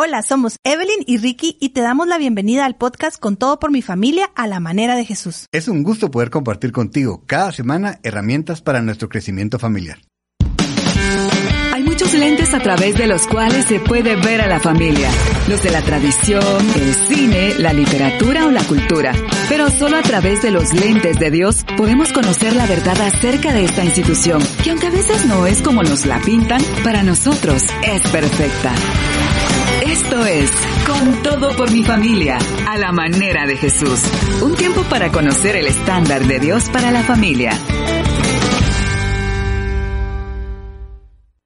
Hola, somos Evelyn y Ricky y te damos la bienvenida al podcast Con todo por mi familia a la manera de Jesús. Es un gusto poder compartir contigo cada semana herramientas para nuestro crecimiento familiar. Hay muchos lentes a través de los cuales se puede ver a la familia. Los de la tradición, el cine, la literatura o la cultura. Pero solo a través de los lentes de Dios podemos conocer la verdad acerca de esta institución, que aunque a veces no es como nos la pintan, para nosotros es perfecta. Esto es Con todo por mi familia, a la manera de Jesús. Un tiempo para conocer el estándar de Dios para la familia.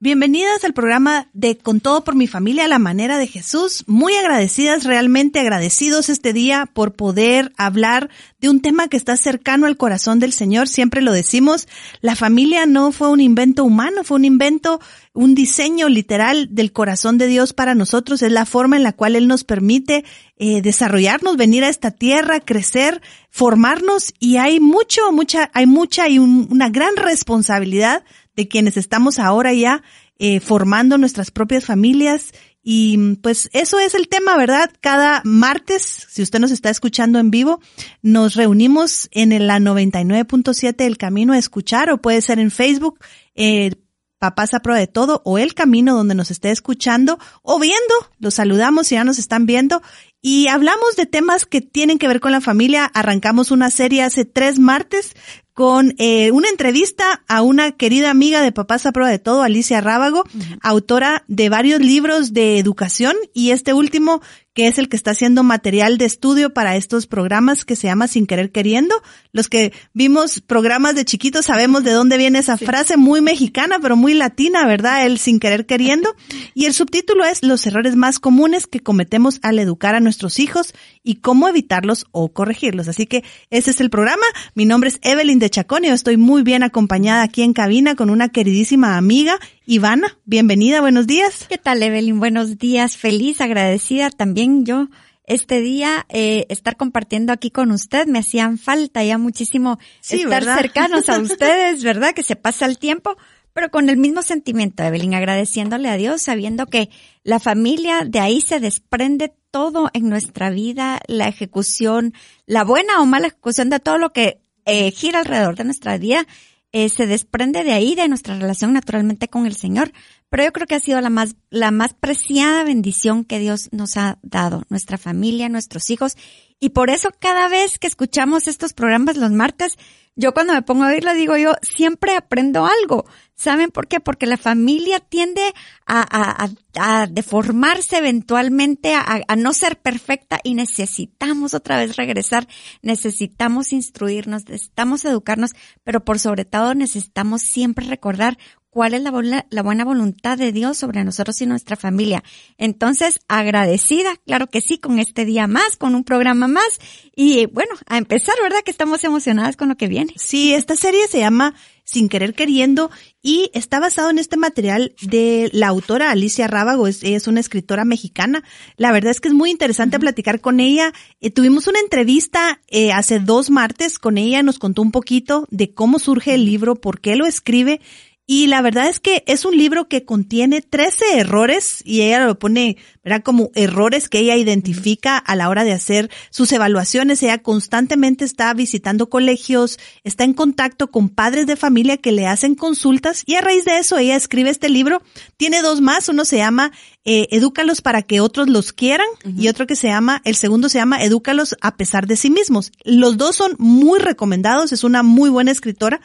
Bienvenidas al programa de Con todo por mi familia la manera de Jesús. Muy agradecidas, realmente agradecidos este día por poder hablar de un tema que está cercano al corazón del Señor. Siempre lo decimos, la familia no fue un invento humano, fue un invento, un diseño literal del corazón de Dios para nosotros. Es la forma en la cual Él nos permite eh, desarrollarnos, venir a esta tierra, crecer, formarnos y hay mucho, mucha, hay mucha y una gran responsabilidad de quienes estamos ahora ya eh, formando nuestras propias familias. Y pues eso es el tema, ¿verdad? Cada martes, si usted nos está escuchando en vivo, nos reunimos en la 99.7 El Camino a Escuchar o puede ser en Facebook, eh, Papás a Prueba de Todo o El Camino donde nos esté escuchando o viendo. Los saludamos si ya nos están viendo y hablamos de temas que tienen que ver con la familia. Arrancamos una serie hace tres martes con eh, una entrevista a una querida amiga de Papás a Prueba de Todo, Alicia Rábago, autora de varios libros de educación y este último que es el que está haciendo material de estudio para estos programas que se llama Sin Querer Queriendo. Los que vimos programas de chiquitos sabemos de dónde viene esa frase muy mexicana, pero muy latina, ¿verdad? El Sin Querer Queriendo. Y el subtítulo es Los errores más comunes que cometemos al educar a nuestros hijos y cómo evitarlos o corregirlos. Así que ese es el programa. Mi nombre es Evelyn de Chacón y estoy muy bien acompañada aquí en cabina con una queridísima amiga Ivana, bienvenida, buenos días. ¿Qué tal, Evelyn? Buenos días, feliz, agradecida también yo este día eh, estar compartiendo aquí con usted. Me hacían falta ya muchísimo estar cercanos a ustedes, ¿verdad? Que se pasa el tiempo, pero con el mismo sentimiento, Evelyn, agradeciéndole a Dios, sabiendo que la familia, de ahí se desprende todo en nuestra vida, la ejecución, la buena o mala ejecución de todo lo que eh, gira alrededor de nuestra vida eh, se desprende de ahí, de nuestra relación naturalmente con el Señor. Pero yo creo que ha sido la más, la más preciada bendición que Dios nos ha dado, nuestra familia, nuestros hijos. Y por eso cada vez que escuchamos estos programas los martes, yo cuando me pongo a oírlo digo yo, siempre aprendo algo. ¿Saben por qué? Porque la familia tiende a, a, deformarse eventualmente, a, a, no ser perfecta y necesitamos otra vez regresar, necesitamos instruirnos, necesitamos educarnos, pero por sobre todo necesitamos siempre recordar cuál es la, la, buena voluntad de Dios sobre nosotros y nuestra familia. Entonces, agradecida, claro que sí, con este día más, con un programa más. Y bueno, a empezar, ¿verdad? Que estamos emocionadas con lo que viene. Sí, esta serie se llama Sin Querer Queriendo y está basado en este material de la autora Alicia Rábago, es, es una escritora mexicana. La verdad es que es muy interesante platicar con ella. Eh, tuvimos una entrevista eh, hace dos martes con ella, nos contó un poquito de cómo surge el libro, por qué lo escribe y la verdad es que es un libro que contiene 13 errores y ella lo pone, ¿verdad? Como errores que ella identifica a la hora de hacer sus evaluaciones. Ella constantemente está visitando colegios, está en contacto con padres de familia que le hacen consultas y a raíz de eso ella escribe este libro. Tiene dos más, uno se llama eh, Edúcalos para que otros los quieran y otro que se llama, el segundo se llama Edúcalos a pesar de sí mismos. Los dos son muy recomendados, es una muy buena escritora.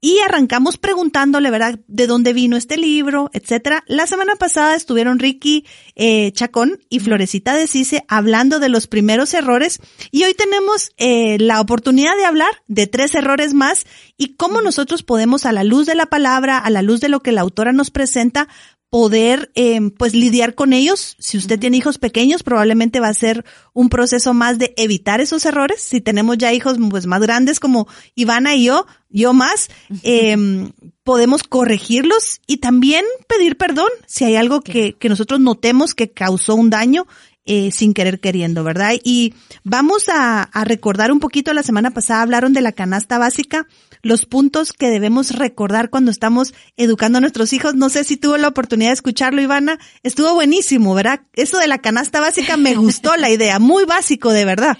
Y arrancamos preguntándole, ¿verdad?, de dónde vino este libro, etcétera. La semana pasada estuvieron Ricky eh, Chacón y Florecita de Cise hablando de los primeros errores y hoy tenemos eh, la oportunidad de hablar de tres errores más y cómo nosotros podemos, a la luz de la palabra, a la luz de lo que la autora nos presenta, poder eh, pues lidiar con ellos. Si usted tiene hijos pequeños, probablemente va a ser un proceso más de evitar esos errores. Si tenemos ya hijos pues más grandes como Ivana y yo, yo más, eh, podemos corregirlos y también pedir perdón si hay algo que, que nosotros notemos que causó un daño. Eh, sin querer queriendo, ¿verdad? Y vamos a, a recordar un poquito, la semana pasada hablaron de la canasta básica los puntos que debemos recordar cuando estamos educando a nuestros hijos. No sé si tuvo la oportunidad de escucharlo, Ivana. Estuvo buenísimo, ¿verdad? Eso de la canasta básica me gustó la idea, muy básico, de verdad.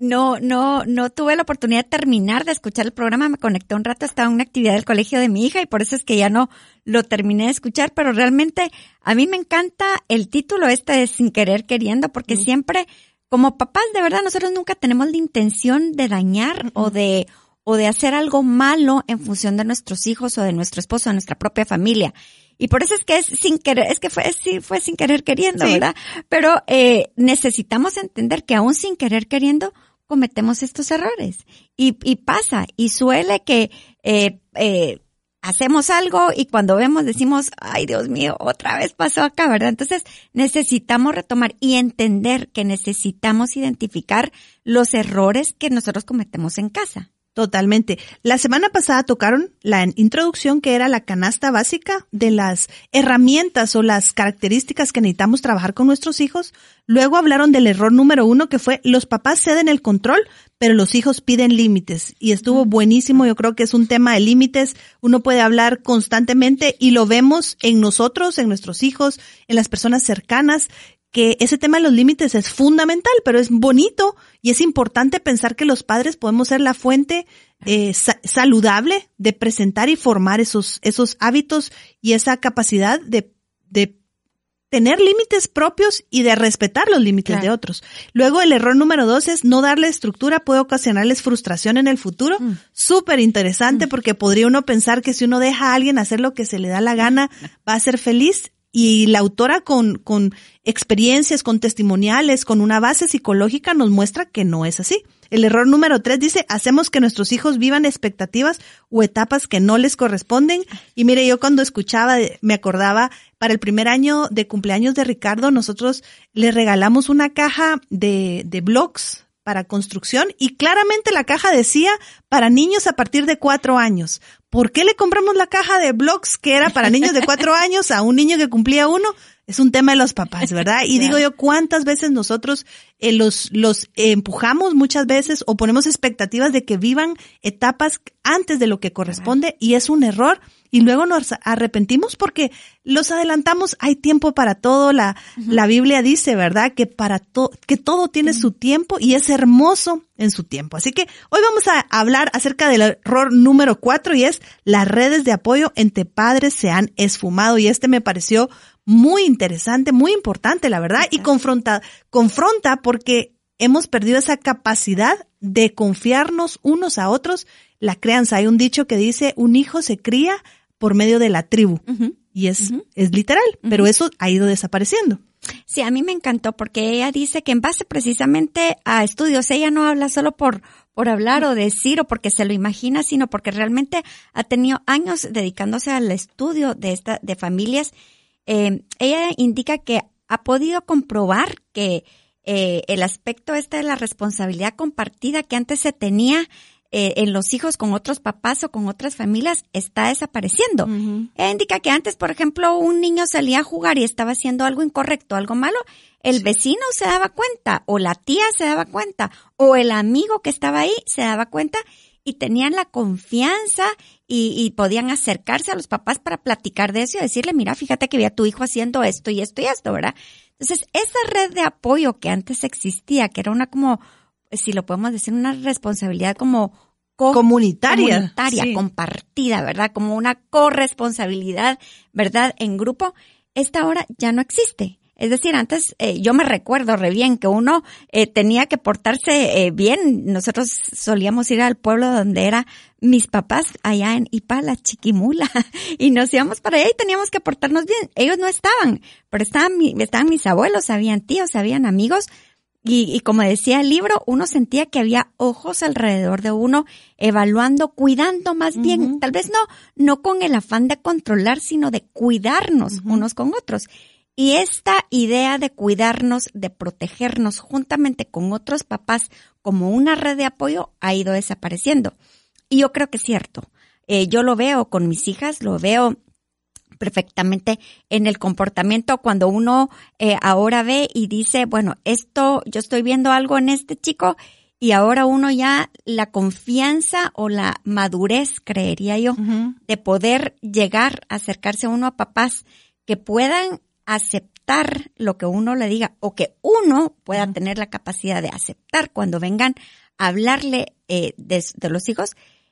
No, no, no tuve la oportunidad de terminar de escuchar el programa, me conecté un rato, estaba en una actividad del colegio de mi hija y por eso es que ya no lo terminé de escuchar, pero realmente a mí me encanta el título este de Sin querer queriendo, porque siempre, como papás, de verdad, nosotros nunca tenemos la intención de dañar o de, o de hacer algo malo en función de nuestros hijos o de nuestro esposo, de nuestra propia familia. Y por eso es que es sin querer, es que fue, sí, fue sin querer queriendo, ¿verdad? Pero eh, necesitamos entender que aún sin querer queriendo cometemos estos errores. Y, y pasa, y suele que eh, eh, hacemos algo y cuando vemos decimos, ay Dios mío, otra vez pasó acá, ¿verdad? Entonces necesitamos retomar y entender que necesitamos identificar los errores que nosotros cometemos en casa. Totalmente. La semana pasada tocaron la introducción que era la canasta básica de las herramientas o las características que necesitamos trabajar con nuestros hijos. Luego hablaron del error número uno que fue los papás ceden el control, pero los hijos piden límites. Y estuvo buenísimo. Yo creo que es un tema de límites. Uno puede hablar constantemente y lo vemos en nosotros, en nuestros hijos, en las personas cercanas que ese tema de los límites es fundamental, pero es bonito y es importante pensar que los padres podemos ser la fuente eh, saludable de presentar y formar esos, esos hábitos y esa capacidad de, de tener límites propios y de respetar los límites de otros. Luego el error número dos es no darle estructura puede ocasionarles frustración en el futuro. Mm. Súper interesante mm. porque podría uno pensar que si uno deja a alguien hacer lo que se le da la gana, va a ser feliz y la autora con, con experiencias, con testimoniales, con una base psicológica nos muestra que no es así. El error número tres dice, hacemos que nuestros hijos vivan expectativas o etapas que no les corresponden. Y mire, yo cuando escuchaba, me acordaba, para el primer año de cumpleaños de Ricardo, nosotros le regalamos una caja de, de blogs para construcción y claramente la caja decía para niños a partir de cuatro años. ¿Por qué le compramos la caja de blogs que era para niños de cuatro años a un niño que cumplía uno? Es un tema de los papás, ¿verdad? Y digo yo, ¿cuántas veces nosotros eh, los, los empujamos muchas veces o ponemos expectativas de que vivan etapas antes de lo que corresponde y es un error? y luego nos arrepentimos porque los adelantamos. Hay tiempo para todo. La, la Biblia dice, ¿verdad? Que para todo, que todo tiene su tiempo y es hermoso en su tiempo. Así que hoy vamos a hablar acerca del error número cuatro y es las redes de apoyo entre padres se han esfumado y este me pareció muy interesante, muy importante, la verdad, y confronta, confronta porque hemos perdido esa capacidad de confiarnos unos a otros. La crianza, hay un dicho que dice, un hijo se cría por medio de la tribu. Y es, es literal, pero eso ha ido desapareciendo. Sí, a mí me encantó porque ella dice que en base precisamente a estudios, ella no habla solo por, por hablar o decir o porque se lo imagina, sino porque realmente ha tenido años dedicándose al estudio de esta, de familias. Eh, ella indica que ha podido comprobar que eh, el aspecto este de la responsabilidad compartida que antes se tenía eh, en los hijos con otros papás o con otras familias está desapareciendo. indica que antes, por ejemplo, un niño salía a jugar y estaba haciendo algo incorrecto, algo malo, el vecino se daba cuenta, o la tía se daba cuenta, o el amigo que estaba ahí se daba cuenta y tenían la confianza y, y, podían acercarse a los papás para platicar de eso y decirle, mira, fíjate que vi a tu hijo haciendo esto y esto y esto, ¿verdad? Entonces, esa red de apoyo que antes existía, que era una como si lo podemos decir, una responsabilidad como comunitaria, comunitaria compartida, ¿verdad? Como una corresponsabilidad, ¿verdad? En grupo, esta ahora ya no existe. Es decir, antes eh, yo me recuerdo re bien que uno eh, tenía que portarse eh, bien. Nosotros solíamos ir al pueblo donde era mis papás allá en Ipala, Chiquimula, y nos íbamos para allá y teníamos que portarnos bien. Ellos no estaban, pero estaban, estaban mis abuelos, habían tíos, habían amigos Y, como decía el libro, uno sentía que había ojos alrededor de uno, evaluando, cuidando más bien, tal vez no, no con el afán de controlar, sino de cuidarnos unos con otros. Y esta idea de cuidarnos, de protegernos juntamente con otros papás como una red de apoyo ha ido desapareciendo. Y yo creo que es cierto. Eh, yo lo veo con mis hijas, lo veo perfectamente en el comportamiento cuando uno eh, ahora ve y dice, bueno, esto, yo estoy viendo algo en este chico y ahora uno ya la confianza o la madurez, creería yo, de poder llegar a acercarse a uno a papás que puedan aceptar lo que uno le diga o que uno pueda tener la capacidad de aceptar cuando vengan a hablarle eh, de, los hijos,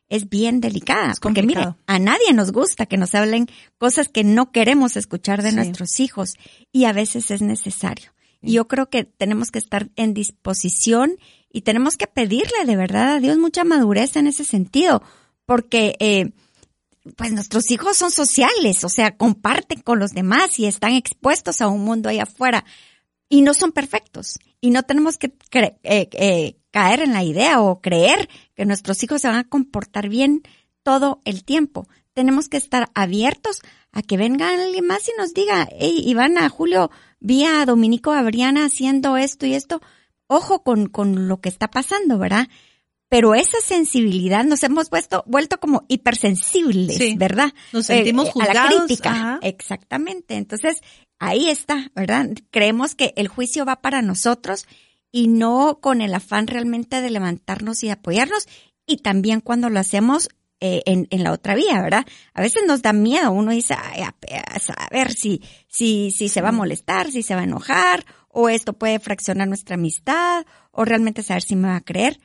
es bien delicada. porque mire, a nadie nos gusta que nos hablen cosas que no queremos escuchar de nuestros hijos y a veces es necesario. Y yo creo que tenemos que estar en disposición y tenemos que pedirle de verdad a Dios mucha madurez en ese sentido, porque eh, pues nuestros hijos son sociales, o sea, comparten con los demás y están expuestos a un mundo ahí afuera y no son perfectos y no tenemos que eh, eh, caer en la idea o creer que nuestros hijos se van a comportar bien todo el tiempo. Tenemos que estar abiertos a que venga alguien más y nos diga, hey, Ivana, Julio, vi a Dominico Abriana haciendo esto y esto. Ojo con, con lo que está pasando, ¿verdad? Pero esa sensibilidad nos hemos puesto, vuelto como hipersensibles, ¿verdad? Nos sentimos juzgados. Eh, a la crítica. Exactamente. Entonces, ahí está, ¿verdad? Creemos que el juicio va para nosotros y no con el afán realmente de levantarnos y apoyarnos. Y también cuando lo hacemos eh, en, en, la otra vía, ¿verdad? A veces nos da miedo, uno dice, Ay, a, a, ver si, si, si se va a molestar, si se va a enojar, o esto puede fraccionar nuestra amistad, o realmente saber si me va a creer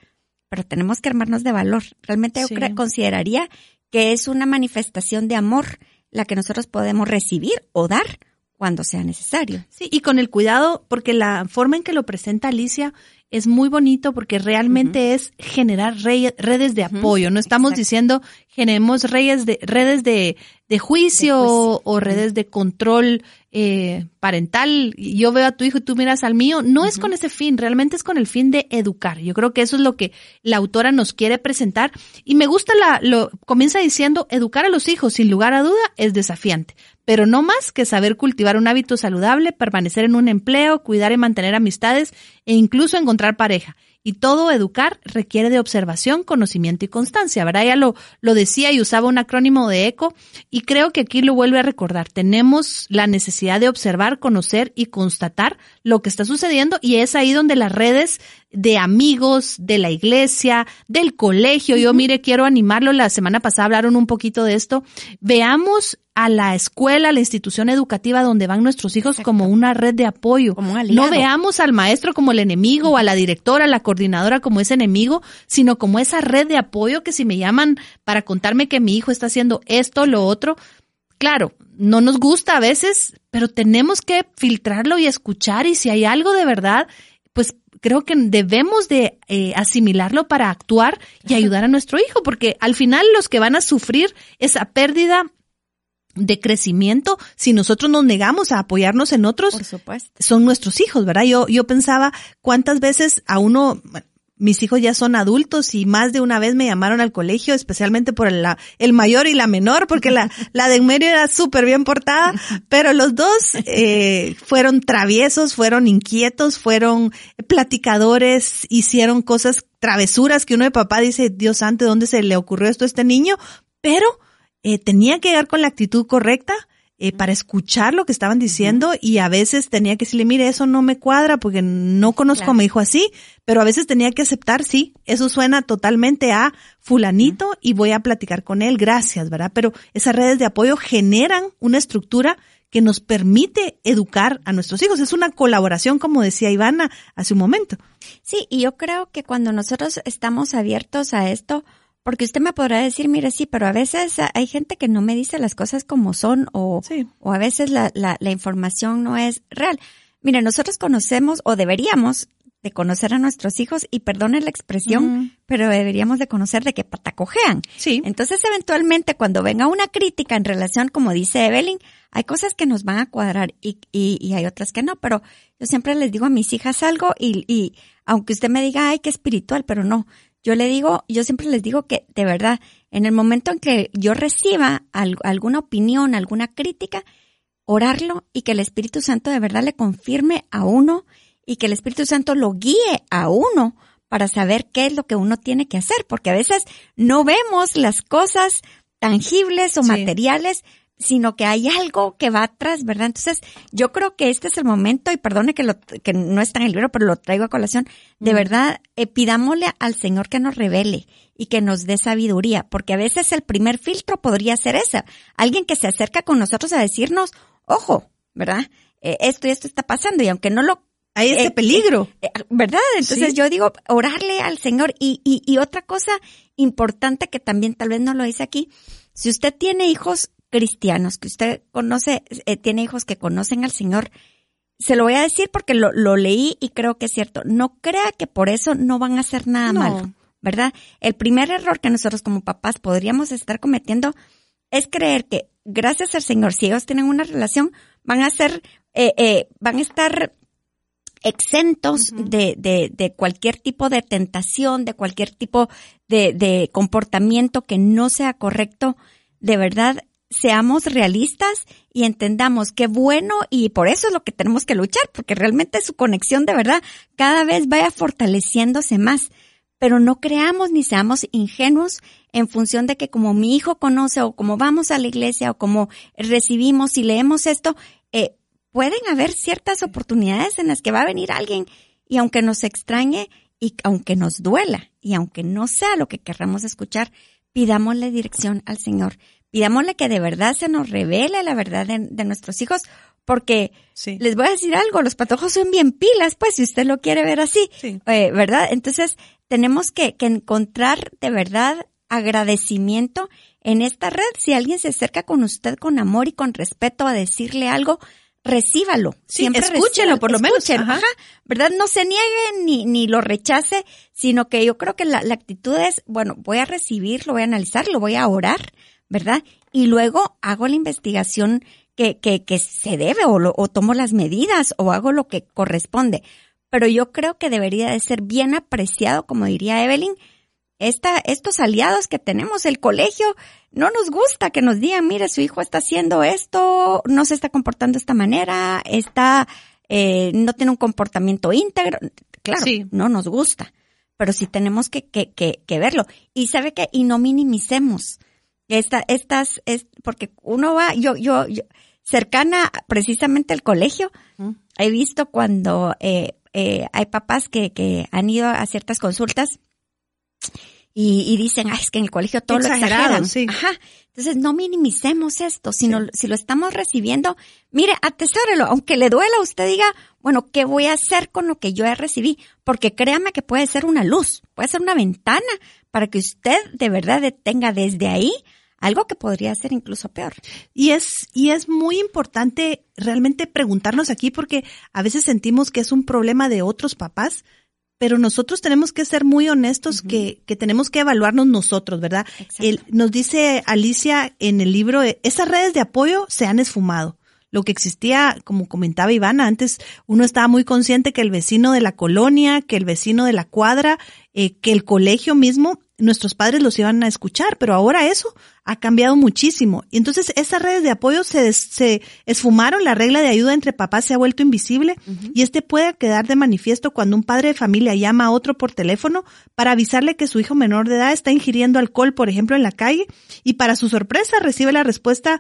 pero tenemos que armarnos de valor. Realmente yo consideraría que es una manifestación de amor la que nosotros podemos recibir o dar cuando sea necesario. Sí, y con el cuidado, porque la forma en que lo presenta Alicia es muy bonito porque realmente es generar redes de apoyo. No estamos diciendo generemos redes de, redes de, de juicio, o redes de control eh, parental. Yo veo a tu hijo y tú miras al mío. No es con ese fin, realmente es con el fin de educar. Yo creo que eso es lo que la autora nos quiere presentar. Y me gusta la, lo, comienza diciendo, educar a los hijos sin lugar a duda es desafiante pero no más que saber cultivar un hábito saludable, permanecer en un empleo, cuidar y mantener amistades e incluso encontrar pareja. Y todo educar requiere de observación, conocimiento y constancia, ¿verdad? Lo, lo decía y usaba un acrónimo de ECO y creo que aquí lo vuelve a recordar. Tenemos la necesidad de observar, conocer y constatar lo que está sucediendo y es ahí donde las redes de amigos, de la iglesia, del colegio, yo mire, quiero animarlo, la semana pasada hablaron un poquito de esto, veamos a la escuela, a la institución educativa donde van nuestros hijos como una red de apoyo. no veamos al maestro como el enemigo o a la directora, a la coordinadora como ese enemigo, sino como esa red de apoyo que si me llaman para contarme que mi hijo está haciendo esto, lo otro, claro, no nos gusta a veces, pero tenemos que filtrarlo y escuchar. Y si hay algo de verdad, creo que debemos de eh, asimilarlo para actuar y ayudar a nuestro hijo, porque al final los que van a sufrir esa pérdida de crecimiento, si nosotros nos negamos a apoyarnos en otros, son nuestros hijos, ¿verdad? Yo, yo pensaba cuántas veces a uno, mis hijos ya son adultos y más de una vez me llamaron al colegio, especialmente por el, el mayor y la menor, porque la, la de en medio era súper bien portada, pero los dos eh, fueron traviesos, fueron inquietos, fueron platicadores, hicieron cosas travesuras que uno de papá dice, Dios santo, ¿dónde se le ocurrió esto a este niño? Pero eh, tenía que llegar con la actitud correcta eh, para escuchar lo que estaban diciendo y a veces tenía que decirle, mire, eso no me cuadra porque no conozco a mi hijo así, pero a veces tenía que aceptar, sí, eso suena totalmente a fulanito y voy a platicar con él, gracias, ¿verdad? Pero esas redes de apoyo generan una estructura que nos permite educar a nuestros hijos. Es una colaboración, como decía Ivana hace un momento. Sí, y yo creo que cuando nosotros estamos abiertos a esto, porque usted me podrá decir, mire, sí, pero a veces hay gente que no me dice las cosas como son o, o a veces la, la, la información no es real. Mire, nosotros conocemos o deberíamos de conocer a nuestros hijos y perdonen la expresión, pero deberíamos de conocer de qué patacojean. Sí. Entonces, eventualmente, cuando venga una crítica en relación, como dice Evelyn, hay cosas que nos van a cuadrar y, y, y hay otras que no, pero yo siempre les digo a mis hijas algo y, y aunque usted me diga, ay, qué espiritual, pero no, yo le digo, yo siempre les digo que de verdad, en el momento en que yo reciba alguna opinión, alguna crítica, orarlo y que el Espíritu Santo de verdad le confirme a uno y que el Espíritu Santo lo guíe a uno para saber qué es lo que uno tiene que hacer, porque a veces no vemos las cosas tangibles o materiales, sino que hay algo que va atrás, ¿verdad? Entonces, yo creo que este es el momento, y perdone que, lo, que no está en el libro, pero lo traigo a colación, de verdad, eh, pidámosle al Señor que nos revele y que nos dé sabiduría, porque a veces el primer filtro podría ser ese, alguien que se acerca con nosotros a decirnos, ojo, ¿verdad? Eh, esto y esto está pasando, y aunque no lo hay ese eh, peligro. Eh, ¿Verdad? Entonces yo digo, orarle al Señor. Y, y, y, otra cosa importante que también tal vez no lo dice aquí, si usted tiene hijos cristianos, que usted conoce, eh, tiene hijos que conocen al Señor, se lo voy a decir porque lo, lo, leí y creo que es cierto. No crea que por eso no van a hacer nada malo, ¿verdad? El primer error que nosotros como papás podríamos estar cometiendo es creer que gracias al Señor, si ellos tienen una relación, van a ser, eh, eh, van a estar exentos de, de, de, cualquier tipo de tentación, de cualquier tipo de, de comportamiento que no sea correcto, de verdad seamos realistas y entendamos qué bueno y por eso es lo que tenemos que luchar, porque realmente su conexión de verdad cada vez vaya fortaleciéndose más. Pero no creamos ni seamos ingenuos en función de que como mi hijo conoce o como vamos a la iglesia o como recibimos y leemos esto, eh, pueden haber ciertas oportunidades en las que va a venir alguien y aunque nos extrañe y aunque nos duela y aunque no sea lo que querramos escuchar, pidámosle dirección al Señor, pidámosle que de verdad se nos revele la verdad de, nuestros hijos, porque les voy a decir algo, los patojos son bien pilas, pues si usted lo quiere ver así, eh, ¿verdad? Entonces tenemos que, que encontrar de verdad agradecimiento en esta red. Si alguien se acerca con usted con amor y con respeto a decirle algo, recíbalo. Siempre escúchelo, por lo menos. Ajá. ¿Verdad? No se niegue ni, ni lo rechace, sino que yo creo que la, actitud es, bueno, voy a recibir, lo voy a analizar, lo voy a orar, ¿verdad? Y luego hago la investigación que, que, que se debe o, o tomo las medidas o hago lo que corresponde. Pero yo creo que debería de ser bien apreciado, como diría Evelyn, esta, estos aliados que tenemos, el colegio, no nos gusta que nos digan, mire, su hijo está haciendo esto, no se está comportando de esta manera, está, eh, no tiene un comportamiento íntegro. Claro, no nos gusta, pero sí tenemos que, que, que, que verlo. Y sabe que, y no minimicemos. Esta, estas, es, porque uno va, yo, yo, yo cercana precisamente al colegio, he visto cuando eh, eh, hay papás que, que han ido a ciertas consultas y, dicen, Ay, es que en el colegio todo lo exageran. Sí. Ajá. Entonces no minimicemos esto, sino si lo estamos recibiendo, mire, atesórelo, aunque le duela, usted diga, bueno, ¿qué voy a hacer con lo que yo he recibido? Porque créame que puede ser una luz, puede ser una ventana para que usted de verdad tenga desde ahí algo que podría ser incluso peor. Y es, y es muy importante realmente preguntarnos aquí porque a veces sentimos que es un problema de otros papás, pero nosotros tenemos que ser muy honestos que, que, tenemos que evaluarnos nosotros, ¿verdad? nos dice Alicia en el libro, esas redes de apoyo se han esfumado. Lo que existía, como comentaba Ivana, antes uno estaba muy consciente que el vecino de la colonia, que el vecino de la cuadra, eh, que el colegio mismo nuestros padres los iban a escuchar, pero ahora eso ha cambiado muchísimo. Y entonces esas redes de apoyo se, se esfumaron, la regla de ayuda entre papás se ha vuelto invisible y este puede quedar de manifiesto cuando un padre de familia llama a otro por teléfono para avisarle que su hijo menor de edad está ingiriendo alcohol, por ejemplo, en la calle y para su sorpresa recibe la respuesta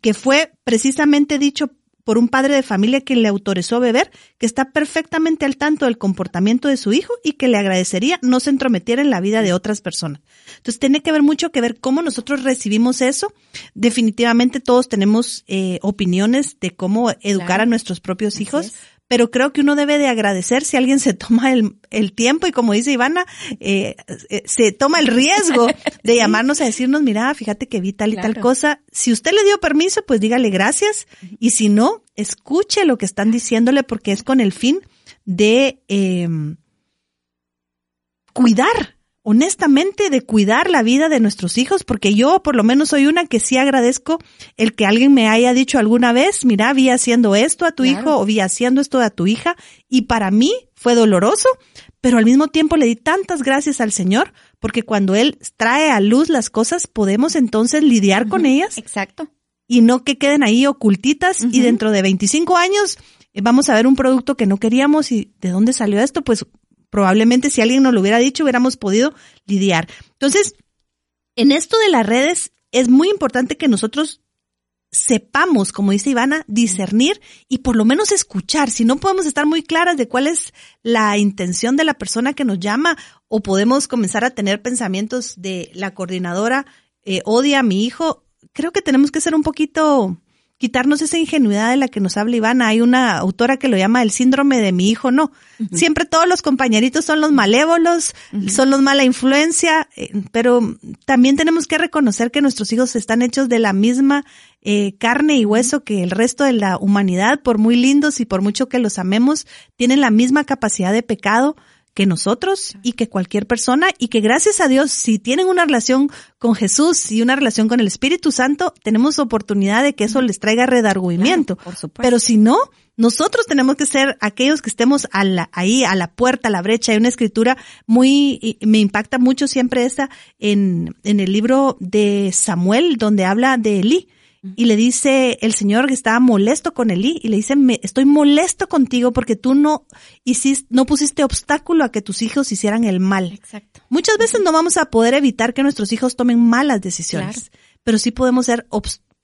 que fue precisamente dicho por un padre de familia que le autorizó beber, que está perfectamente al tanto del comportamiento de su hijo y que le agradecería no se entrometiera en la vida de otras personas. Entonces tiene que ver mucho que ver cómo nosotros recibimos eso. Definitivamente todos tenemos eh, opiniones de cómo educar a nuestros propios hijos, pero creo que uno debe de agradecer si alguien se toma el, el tiempo y como dice Ivana, eh, eh, se toma el riesgo de llamarnos a decirnos, mira, fíjate que vi tal y tal cosa. Si usted le dio permiso, pues dígale gracias. Y si no, escuche lo que están diciéndole porque es con el fin de, eh, cuidar, honestamente, de cuidar la vida de nuestros hijos, porque yo por lo menos soy una que sí agradezco el que alguien me haya dicho alguna vez, mira, vi haciendo esto a tu hijo o vi haciendo esto a tu hija, y para mí fue doloroso, pero al mismo tiempo le di tantas gracias al Señor, porque cuando Él trae a luz las cosas, podemos entonces lidiar con ellas. Exacto. Y no que queden ahí ocultitas y dentro de 25 años eh, vamos a ver un producto que no queríamos y ¿de dónde salió esto? Pues probablemente si alguien nos lo hubiera dicho hubiéramos podido lidiar. Entonces, en esto de las redes es muy importante que nosotros sepamos, como dice Ivana, discernir y por lo menos escuchar. Si no podemos estar muy claras de cuál es la intención de la persona que nos llama o podemos comenzar a tener pensamientos de la coordinadora eh, odia a mi hijo, creo que tenemos que ser un poquito quitarnos esa ingenuidad de la que nos habla Ivana. Hay una autora que lo llama el síndrome de mi hijo, no. Siempre todos los compañeritos son los malévolos, son los mala influencia, eh, pero también tenemos que reconocer que nuestros hijos están hechos de la misma eh, carne y hueso que el resto de la humanidad, por muy lindos y por mucho que los amemos, tienen la misma capacidad de pecado que nosotros y que cualquier persona y que gracias a Dios, si tienen una relación con Jesús y una relación con el Espíritu Santo, tenemos oportunidad de que eso les traiga redargüimiento. Pero si no, nosotros tenemos que ser aquellos que estemos a la, ahí a la puerta, a la brecha. Hay una escritura muy, me impacta mucho siempre esta en, en el libro de Samuel, donde habla de Elí y le dice el Señor que estaba molesto con Elí y le dice, me, estoy molesto contigo porque tú no hiciste, no pusiste obstáculo a que tus hijos hicieran el mal. Exacto. Muchas veces no vamos a poder evitar que nuestros hijos tomen malas decisiones, pero sí podemos ser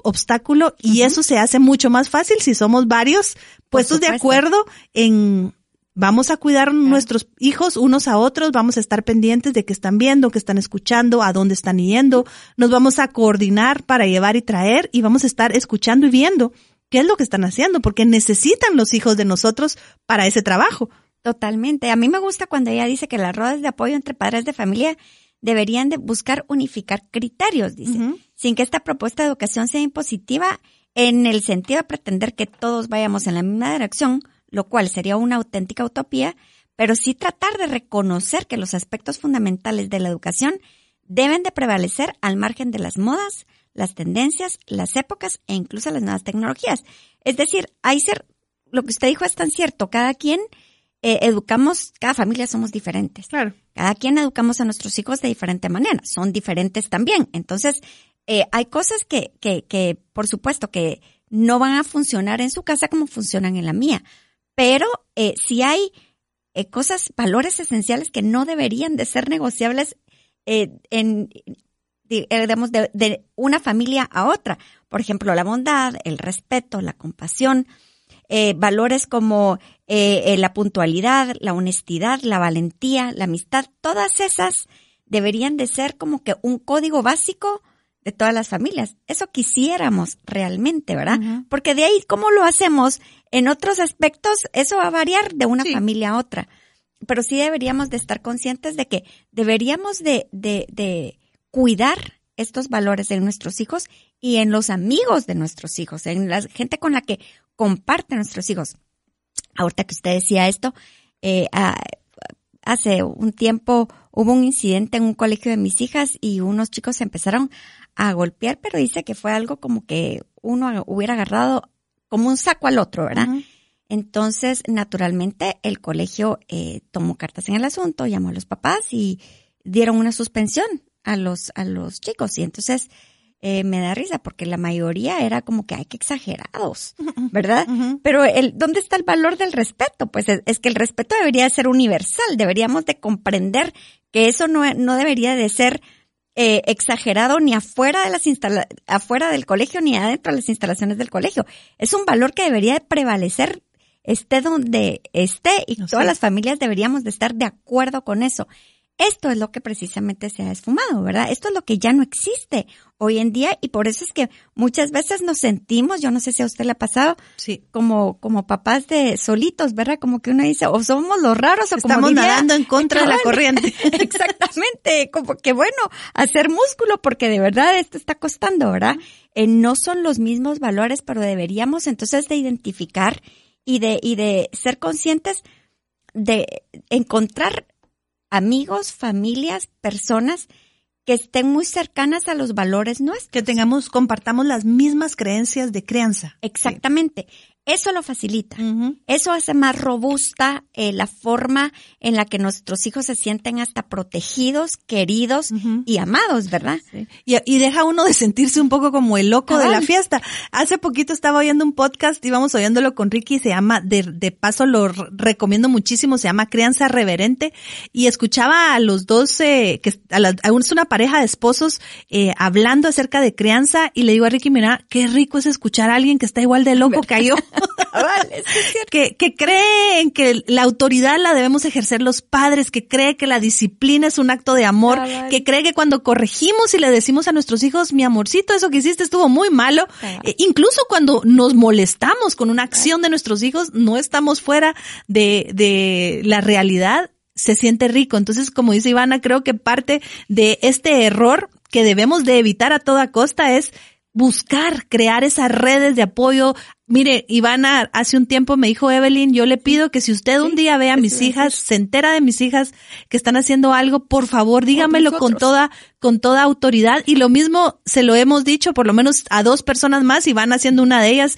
obstáculo y eso se hace mucho más fácil si somos varios puestos de acuerdo en Vamos a cuidar nuestros hijos unos a otros, vamos a estar pendientes de qué están viendo, qué están escuchando, a dónde están yendo, nos vamos a coordinar para llevar y traer y vamos a estar escuchando y viendo qué es lo que están haciendo, porque necesitan los hijos de nosotros para ese trabajo. Totalmente. A mí me gusta cuando ella dice que las ruedas de apoyo entre padres de familia deberían de buscar unificar criterios, dice, sin que esta propuesta de educación sea impositiva en el sentido de pretender que todos vayamos en la misma dirección, lo cual sería una auténtica utopía, pero sí tratar de reconocer que los aspectos fundamentales de la educación deben de prevalecer al margen de las modas, las tendencias, las épocas e incluso las nuevas tecnologías. Es decir, hay ser, lo que usted dijo es tan cierto, cada quien eh, educamos, cada familia somos diferentes. Claro. Cada quien educamos a nuestros hijos de diferente manera, son diferentes también. Entonces, eh, hay cosas que, que, que, por supuesto, que no van a funcionar en su casa como funcionan en la mía pero eh, si hay eh, cosas, valores esenciales que no deberían de ser negociables eh, en, digamos, de, una familia a otra. Por ejemplo, la bondad, el respeto, la compasión, valores como la puntualidad, la honestidad, la valentía, la amistad, todas esas deberían de ser como que un código básico de todas las familias. Eso quisiéramos realmente, ¿verdad? Porque de ahí, ¿cómo lo hacemos? En otros aspectos, eso va a variar de una familia a otra. Pero sí deberíamos de estar conscientes de que deberíamos de, de, de cuidar estos valores en nuestros hijos y en los amigos de nuestros hijos, en la gente con la que comparten nuestros hijos. Ahorita que usted decía esto, eh, hace un tiempo hubo un incidente en un colegio de mis hijas y unos chicos empezaron a golpear, pero dice que fue algo como que uno hubiera agarrado como un saco al otro, ¿verdad? Entonces, naturalmente, el colegio eh, tomó cartas en el asunto, llamó a los papás y dieron una suspensión a los, a los chicos. Y entonces eh, me da risa porque la mayoría era como que hay que exagerados, ¿verdad? Pero el, ¿dónde está el valor del respeto? Pues es, es, que el respeto debería ser universal, deberíamos de comprender que eso no, no debería de ser eh, exagerado ni afuera de las afuera del colegio ni adentro de las instalaciones del colegio. Es un valor que debería de prevalecer esté donde esté y todas las familias deberíamos de estar de acuerdo con eso. Esto es lo que precisamente se ha esfumado, ¿verdad? Esto es lo que ya no existe hoy en día y por eso es que muchas veces nos sentimos, yo no sé si a usted le ha pasado, sí. como, como papás de solitos, ¿verdad? Como que uno dice, o somos los raros o Estamos nadando en contra de la corriente. Exactamente, como que bueno, hacer músculo porque de verdad esto está costando, ¿verdad? Eh, no son los mismos valores, pero deberíamos entonces de identificar y de, y de ser conscientes de encontrar amigos, familias, personas que estén muy cercanas a los valores nuestros. Que tengamos, compartamos las mismas creencias de crianza. Exactamente. Eso lo facilita. Eso hace más robusta eh, la forma en la que nuestros hijos se sienten hasta protegidos, queridos y amados, ¿verdad? Y, deja uno de sentirse un poco como el loco de la fiesta. Hace poquito estaba oyendo un podcast, íbamos oyéndolo con Ricky, se llama, de, de paso lo recomiendo muchísimo, se llama Crianza Reverente, y escuchaba a los dos, eh, que a la, es una pareja de esposos eh, hablando acerca de crianza, y le digo a Ricky, mira, qué rico es escuchar a alguien que está igual de loco que yo. que, que cree que la autoridad la debemos ejercer los padres, que cree que la disciplina es un acto de amor, que cree que cuando corregimos y le decimos a nuestros hijos, mi amorcito, eso que hiciste estuvo muy malo, eh, incluso cuando nos molestamos con una acción de nuestros hijos, no estamos fuera de, de la realidad, se siente rico. Entonces, como dice Ivana, creo que parte de este error que debemos de evitar a toda costa es buscar, crear esas redes de apoyo. Mire, Ivana, hace un tiempo me dijo Evelyn, yo le pido que si usted un día ve a mis hijas, se entera de mis hijas que están haciendo algo, por favor, dígamelo con toda, con toda autoridad. Y lo mismo se lo hemos dicho por lo menos a dos personas más y van haciendo una de ellas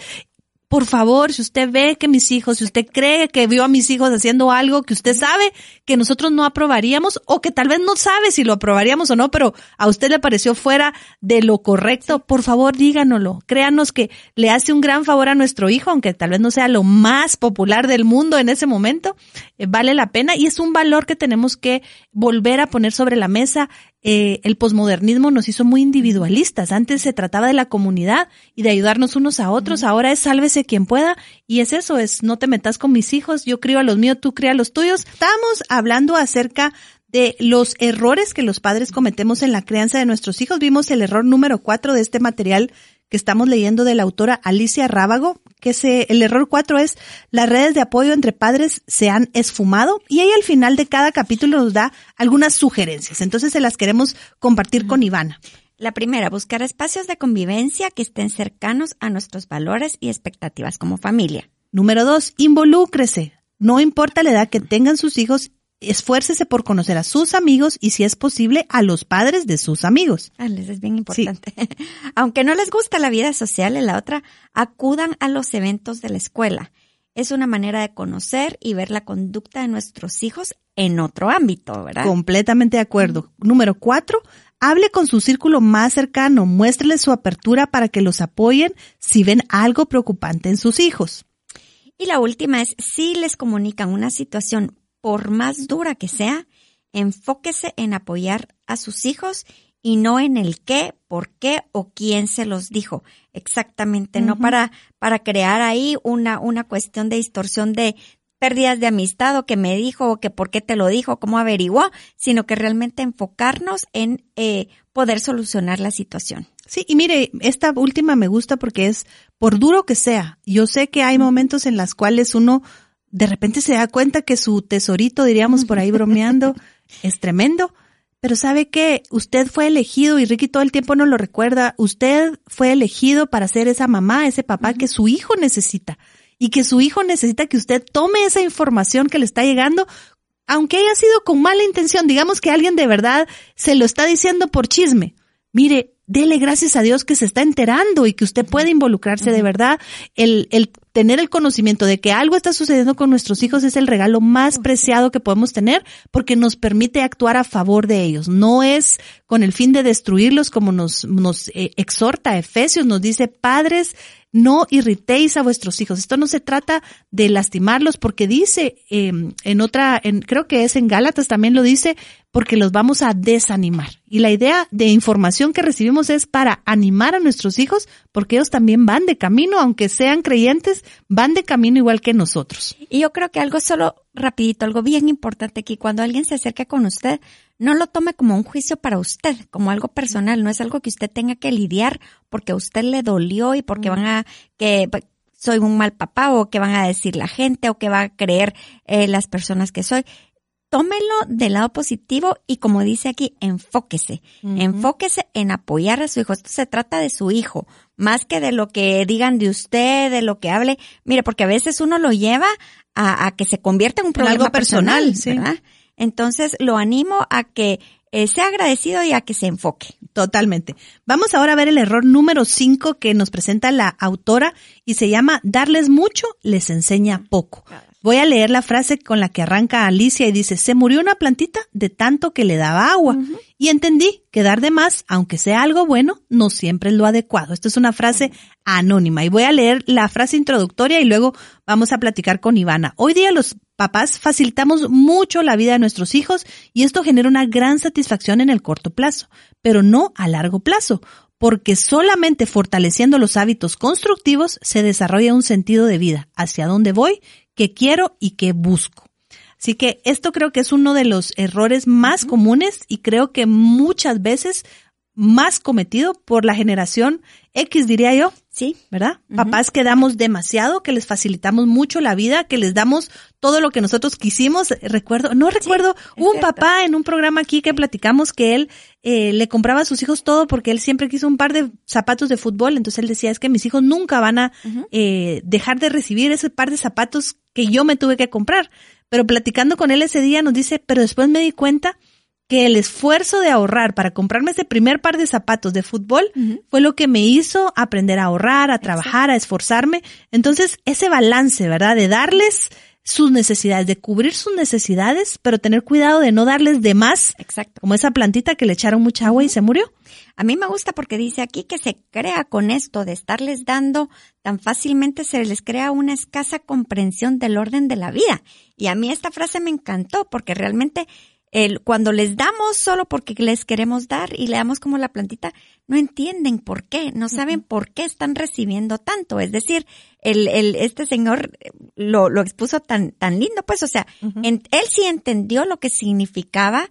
por favor, si usted ve que mis hijos, si usted cree que vio a mis hijos haciendo algo que usted sabe que nosotros no aprobaríamos o que tal vez no sabe si lo aprobaríamos o no, pero a usted le pareció fuera de lo correcto, por favor díganoslo. Créanos que le hace un gran favor a nuestro hijo, aunque tal vez no sea lo más popular del mundo en ese momento, eh, vale la pena y es un valor que tenemos que volver a poner sobre la mesa eh, el posmodernismo nos hizo muy individualistas. Antes se trataba de la comunidad y de ayudarnos unos a otros. Ahora es sálvese quien pueda. Y es eso, es no te metas con mis hijos, yo crío a los míos, tú cría a los tuyos. Estamos hablando acerca de los errores que los padres cometemos en la crianza de nuestros hijos. Vimos el error número cuatro de este material que estamos leyendo de la autora Alicia Rábago, que se, el error cuatro es las redes de apoyo entre padres se han esfumado y ahí al final de cada capítulo nos da algunas sugerencias. Entonces se las queremos compartir con Ivana. La primera, buscar espacios de convivencia que estén cercanos a nuestros valores y expectativas como familia. Número dos, involúcrese. No importa la edad que tengan sus hijos, esfuércese por conocer a sus amigos y si es posible a los padres de sus amigos. Ah, les es bien importante. Aunque no les gusta la vida social en la otra, acudan a los eventos de la escuela. Es una manera de conocer y ver la conducta de nuestros hijos en otro ámbito, ¿verdad? Completamente de acuerdo. Número cuatro, hable con su círculo más cercano, muéstreles su apertura para que los apoyen si ven algo preocupante en sus hijos. Y la última es, si les comunican una situación por más dura que sea, enfóquese en apoyar a sus hijos y no en el qué, por qué o quién se los dijo. Exactamente, no para, para crear ahí una, una cuestión de distorsión de pérdidas de amistad o que me dijo o que por qué te lo dijo, cómo averiguó, sino que realmente enfocarnos en eh, poder solucionar la situación. Sí, y mire, esta última me gusta porque es por duro que sea. Yo sé que hay momentos en los cuales uno de repente se da cuenta que su tesorito, diríamos por ahí bromeando, es tremendo. Pero sabe que usted fue elegido y Ricky todo el tiempo no lo recuerda. Usted fue elegido para ser esa mamá, ese papá que su hijo necesita y que su hijo necesita que usted tome esa información que le está llegando, aunque haya sido con mala intención. Digamos que alguien de verdad se lo está diciendo por chisme. Mire, dele gracias a Dios que se está enterando y que usted puede involucrarse de verdad. El, el tener el conocimiento de que algo está sucediendo con nuestros hijos es el regalo más preciado que podemos tener porque nos permite actuar a favor de ellos. No es con el fin de destruirlos como nos, nos eh, exhorta Efesios, nos dice, padres, no irritéis a vuestros hijos. Esto no se trata de lastimarlos porque dice em, en otra, en, creo que es en Gálatas también lo dice, porque los vamos a desanimar. Y la idea de información que recibimos es para animar a nuestros hijos porque ellos también van de camino, aunque sean creyentes, van de camino igual que nosotros. Y yo creo que algo solo rapidito, algo bien importante que cuando alguien se acerca con usted, no lo tome como un juicio para usted, como algo personal, no es algo que usted tenga que lidiar porque a usted le dolió y porque van a que soy un mal papá o que van a decir la gente o que va a creer eh, las personas que soy tómelo del lado positivo y como dice aquí, enfóquese. Enfóquese en apoyar a su hijo. Esto se trata de su hijo, más que de lo que digan de usted, de lo que hable. Mire, porque a veces uno lo lleva a, que se convierta en un problema personal, ¿verdad? Entonces lo animo a que eh, sea agradecido y a que se enfoque. Totalmente. Vamos ahora a ver el error número 5 que nos presenta la autora y se llama darles mucho les enseña poco. Voy a leer la frase con la que arranca Alicia y dice, se murió una plantita de tanto que le daba agua. Y entendí que dar de más, aunque sea algo bueno, no siempre es lo adecuado. Esto es una frase anónima y voy a leer la frase introductoria y luego vamos a platicar con Ivana. Hoy día los papás facilitamos mucho la vida de nuestros hijos y esto genera una gran satisfacción en el corto plazo, pero no a largo plazo, porque solamente fortaleciendo los hábitos constructivos se desarrolla un sentido de vida, hacia dónde voy que quiero y que busco. Así que esto creo que es uno de los errores más comunes y creo que muchas veces más cometido por la generación X, diría yo. Sí. ¿Verdad? Papás que damos demasiado, que les facilitamos mucho la vida, que les damos todo lo que nosotros quisimos. Recuerdo, no recuerdo, un papá en un programa aquí que platicamos que él eh, le compraba a sus hijos todo porque él siempre quiso un par de zapatos de fútbol. Entonces él decía, es que mis hijos nunca van a eh, dejar de recibir ese par de zapatos que yo me tuve que comprar. Pero platicando con él ese día nos dice, pero después me di cuenta que el esfuerzo de ahorrar para comprarme ese primer par de zapatos de fútbol fue lo que me hizo aprender a ahorrar, a trabajar, a esforzarme. Entonces, ese balance, ¿verdad? De darles sus necesidades, de cubrir sus necesidades, pero tener cuidado de no darles de más. Exacto. Como esa plantita que le echaron mucha agua y se murió. A mí me gusta porque dice aquí que se crea con esto de estarles dando tan fácilmente, se les crea una escasa comprensión del orden de la vida. Y a mí esta frase me encantó porque realmente el, cuando les damos solo porque les queremos dar y le damos como la plantita, no entienden por qué, no saben por qué están recibiendo tanto. Es decir, el, el, este señor lo, lo expuso tan, tan lindo, pues, o sea, él sí entendió lo que significaba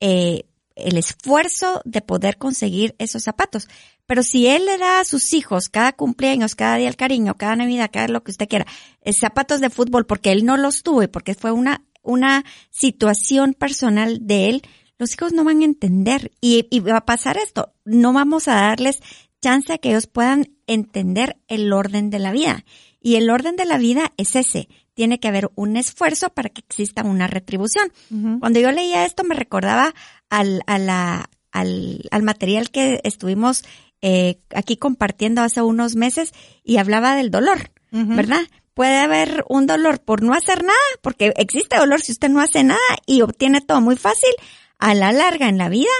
eh, el esfuerzo de poder conseguir esos zapatos. Pero si él le da a sus hijos cada cumpleaños, cada día el cariño, cada Navidad, cada lo que usted quiera, eh, zapatos de fútbol porque él no los tuvo y porque fue una una situación personal de él, los hijos no van a entender y, va a pasar esto. No vamos a darles chance a que ellos puedan entender el orden de la vida. Y el orden de la vida es ese. Tiene que haber un esfuerzo para que exista una retribución. Cuando yo leía esto me recordaba al, a la, al, al material que estuvimos eh, aquí compartiendo hace unos meses y hablaba del dolor, ¿verdad? Puede haber un dolor por no hacer nada, porque existe dolor si usted no hace nada y obtiene todo muy fácil. A la larga en la vida,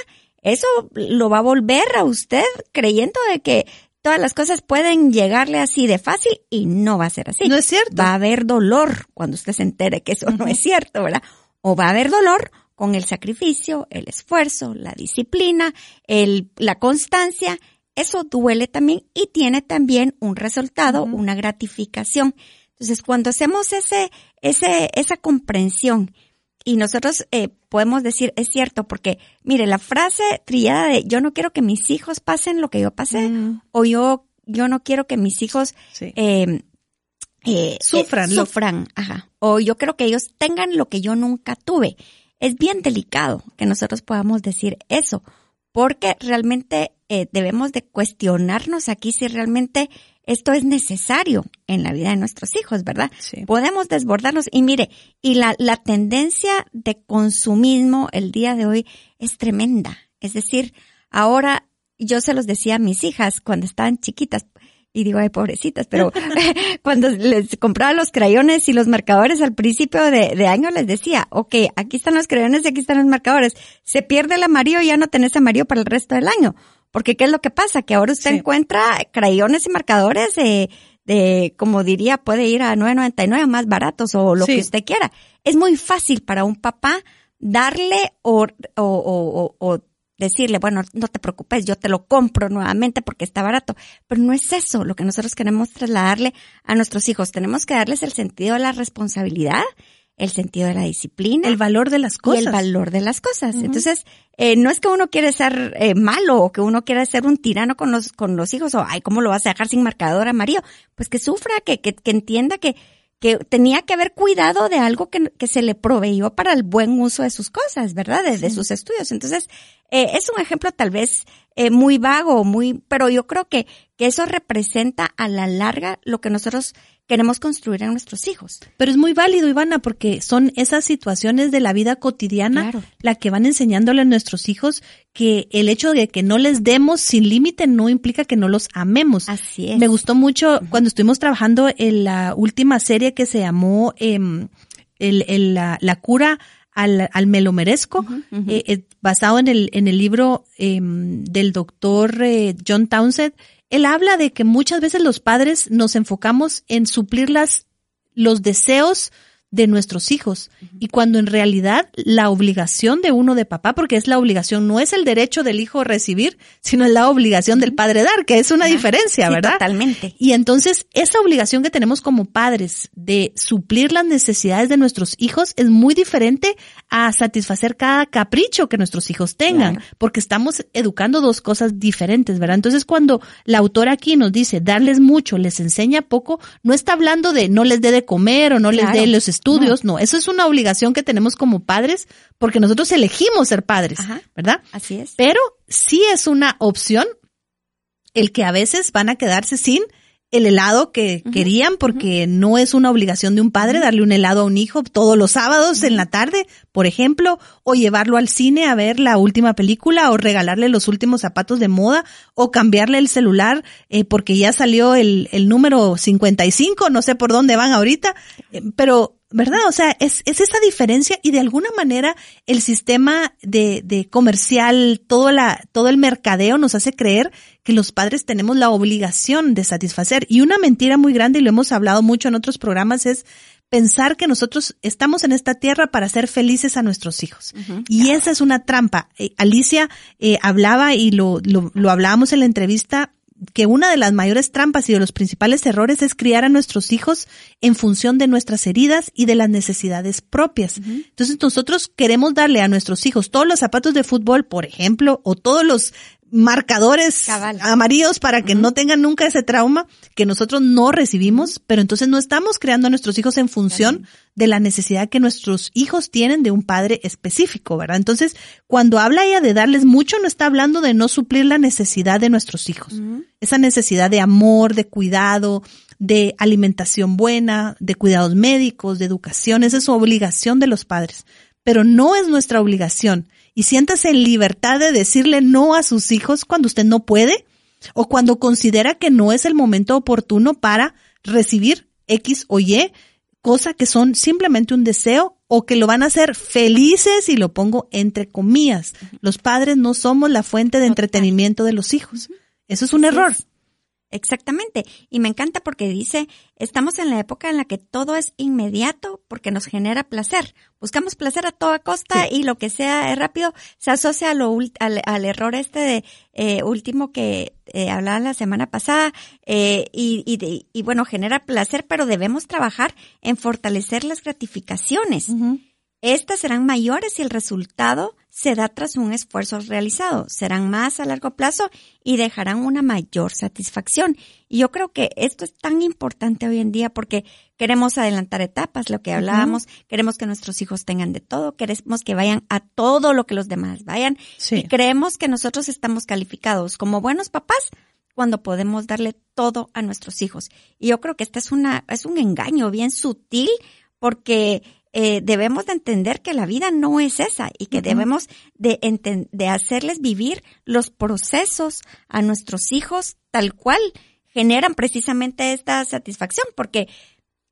eso lo va a volver a usted creyendo de que todas las cosas pueden llegarle así de fácil y no va a ser así. No es cierto. Va a haber dolor cuando usted se entere que eso no es cierto, ¿verdad? O va a haber dolor con el sacrificio, el esfuerzo, la disciplina, el, la constancia. Eso duele también y tiene también un resultado, una gratificación. Entonces, cuando hacemos ese, ese, esa comprensión y nosotros eh, podemos decir, es cierto, porque mire, la frase trillada de yo no quiero que mis hijos pasen lo que yo pasé, mm. o yo, yo no quiero que mis hijos em, eh, sufran, sufran, ajá, o yo quiero que ellos tengan lo que yo nunca tuve. Es bien delicado que nosotros podamos decir eso, porque realmente eh, debemos de cuestionarnos aquí si realmente esto es necesario en la vida de nuestros hijos, ¿verdad? Podemos desbordarnos y mire, y la, la tendencia de consumismo el día de hoy es tremenda. Es decir, ahora yo se los decía a mis hijas cuando estaban chiquitas, y digo, ay, pobrecitas, pero cuando les compraba los crayones y los marcadores al principio de, de, año les decía, ok, aquí están los crayones y aquí están los marcadores. Se pierde el amarillo y ya no tenés amarillo para el resto del año. Porque ¿qué es lo que pasa? Que ahora usted encuentra crayones y marcadores de, de, como diría, puede ir a 9.99 más baratos o lo que usted quiera. Es muy fácil para un papá darle o, o, o, o decirle, bueno, no te preocupes, yo te lo compro nuevamente porque está barato. Pero no es eso lo que nosotros queremos trasladarle a nuestros hijos. Tenemos que darles el sentido de la responsabilidad el sentido de la disciplina. El valor de las cosas. Y el valor de las cosas. Entonces, eh, no es que uno quiere ser eh, malo o que uno quiera ser un tirano con los, con los hijos o, ay, ¿cómo lo vas a dejar sin marcador amarillo? Pues que sufra, que, que, que entienda que, que tenía que haber cuidado de algo que, que, se le proveyó para el buen uso de sus cosas, ¿verdad? De, sus estudios. Entonces, eh, es un ejemplo tal vez eh, muy vago, muy, pero yo creo que, que eso representa a la larga lo que nosotros queremos construir en nuestros hijos. Pero es muy válido, Ivana, porque son esas situaciones de la vida cotidiana la que van enseñándole a nuestros hijos que el hecho de que no les demos sin límite no implica que no los amemos. Así es. Me gustó mucho cuando estuvimos trabajando en la última serie que se llamó em, el, la, cura al, al me lo merezco, eh, eh, basado en el, en el libro em, del doctor eh, John Townsend, él habla de que muchas veces los padres nos enfocamos en suplir las, los deseos de nuestros hijos. Y cuando en realidad la obligación de uno de papá, porque es la obligación, no es el derecho del hijo recibir, sino es la obligación del padre dar, que es una diferencia, ¿verdad? Totalmente. Y entonces esa obligación que tenemos como padres de suplir las necesidades de nuestros hijos es muy diferente a satisfacer cada capricho que nuestros hijos tengan, porque estamos educando dos cosas diferentes, ¿verdad? Entonces cuando la autora aquí nos dice darles mucho, les enseña poco, no está hablando de no les dé de comer o no les dé los estudios, no. eso es una obligación que tenemos como padres porque nosotros elegimos ser padres, ¿verdad? Así es. Pero sí es una opción el que a veces van a quedarse sin el helado que querían porque no es una obligación de un padre darle un helado a un hijo todos los sábados en la tarde, por ejemplo, o llevarlo al cine a ver la última película o regalarle los últimos zapatos de moda o cambiarle el celular eh, porque ya salió el, el número 55, no sé por dónde van ahorita, eh, pero ¿verdad? O sea, es, es esa diferencia y de alguna manera el sistema de, de comercial, todo, la, todo el mercadeo nos hace creer que los padres tenemos la obligación de satisfacer. Y una mentira muy grande, y lo hemos hablado mucho en otros programas, es pensar que nosotros estamos en esta tierra para ser felices a nuestros hijos. y esa es una trampa. Eh, Alicia eh, hablaba y lo, lo, lo hablábamos en la entrevista que una de las mayores trampas y de los principales errores es criar a nuestros hijos en función de nuestras heridas y de las necesidades propias. Entonces nosotros queremos darle a nuestros hijos todos los zapatos de fútbol, por ejemplo, o todos los marcadores amarillos para que no tengan nunca ese trauma que nosotros no recibimos, pero entonces no estamos creando a nuestros hijos en función de la necesidad que nuestros hijos tienen de un padre específico, ¿verdad? Entonces, cuando habla ella de darles mucho, no está hablando de no suplir la necesidad de nuestros hijos. Esa necesidad de amor, de cuidado, de alimentación buena, de cuidados médicos, de educación, esa es su obligación de los padres. Pero no es nuestra obligación y siéntase en libertad de decirle no a sus hijos cuando usted no puede o cuando considera que no es el momento oportuno para recibir X o Y, cosa que son simplemente un deseo o que lo van a hacer felices y lo pongo entre comillas. Los padres no somos la fuente de entretenimiento de los hijos. Eso es un error. Exactamente. Y me encanta porque dice, estamos en la época en la que todo es inmediato porque nos genera placer. Buscamos placer a toda costa y lo que sea rápido se asocia a lo, al, error este de eh, último que eh, hablaba la semana pasada eh, y, y, y, bueno, genera placer, pero debemos trabajar en fortalecer las gratificaciones. Estas serán mayores si el resultado se da tras un esfuerzo realizado, serán más a largo plazo y dejarán una mayor satisfacción. Y yo creo que esto es tan importante hoy en día porque queremos adelantar etapas, lo que hablábamos, queremos que nuestros hijos tengan de todo, queremos que vayan a todo lo que los demás vayan. Y creemos que nosotros estamos calificados como buenos papás cuando podemos darle todo a nuestros hijos. Y yo creo que este es una es un engaño bien sutil porque eh, debemos de entender que la vida no es esa y que debemos de, de hacerles vivir los procesos a nuestros hijos tal cual generan precisamente esta satisfacción, porque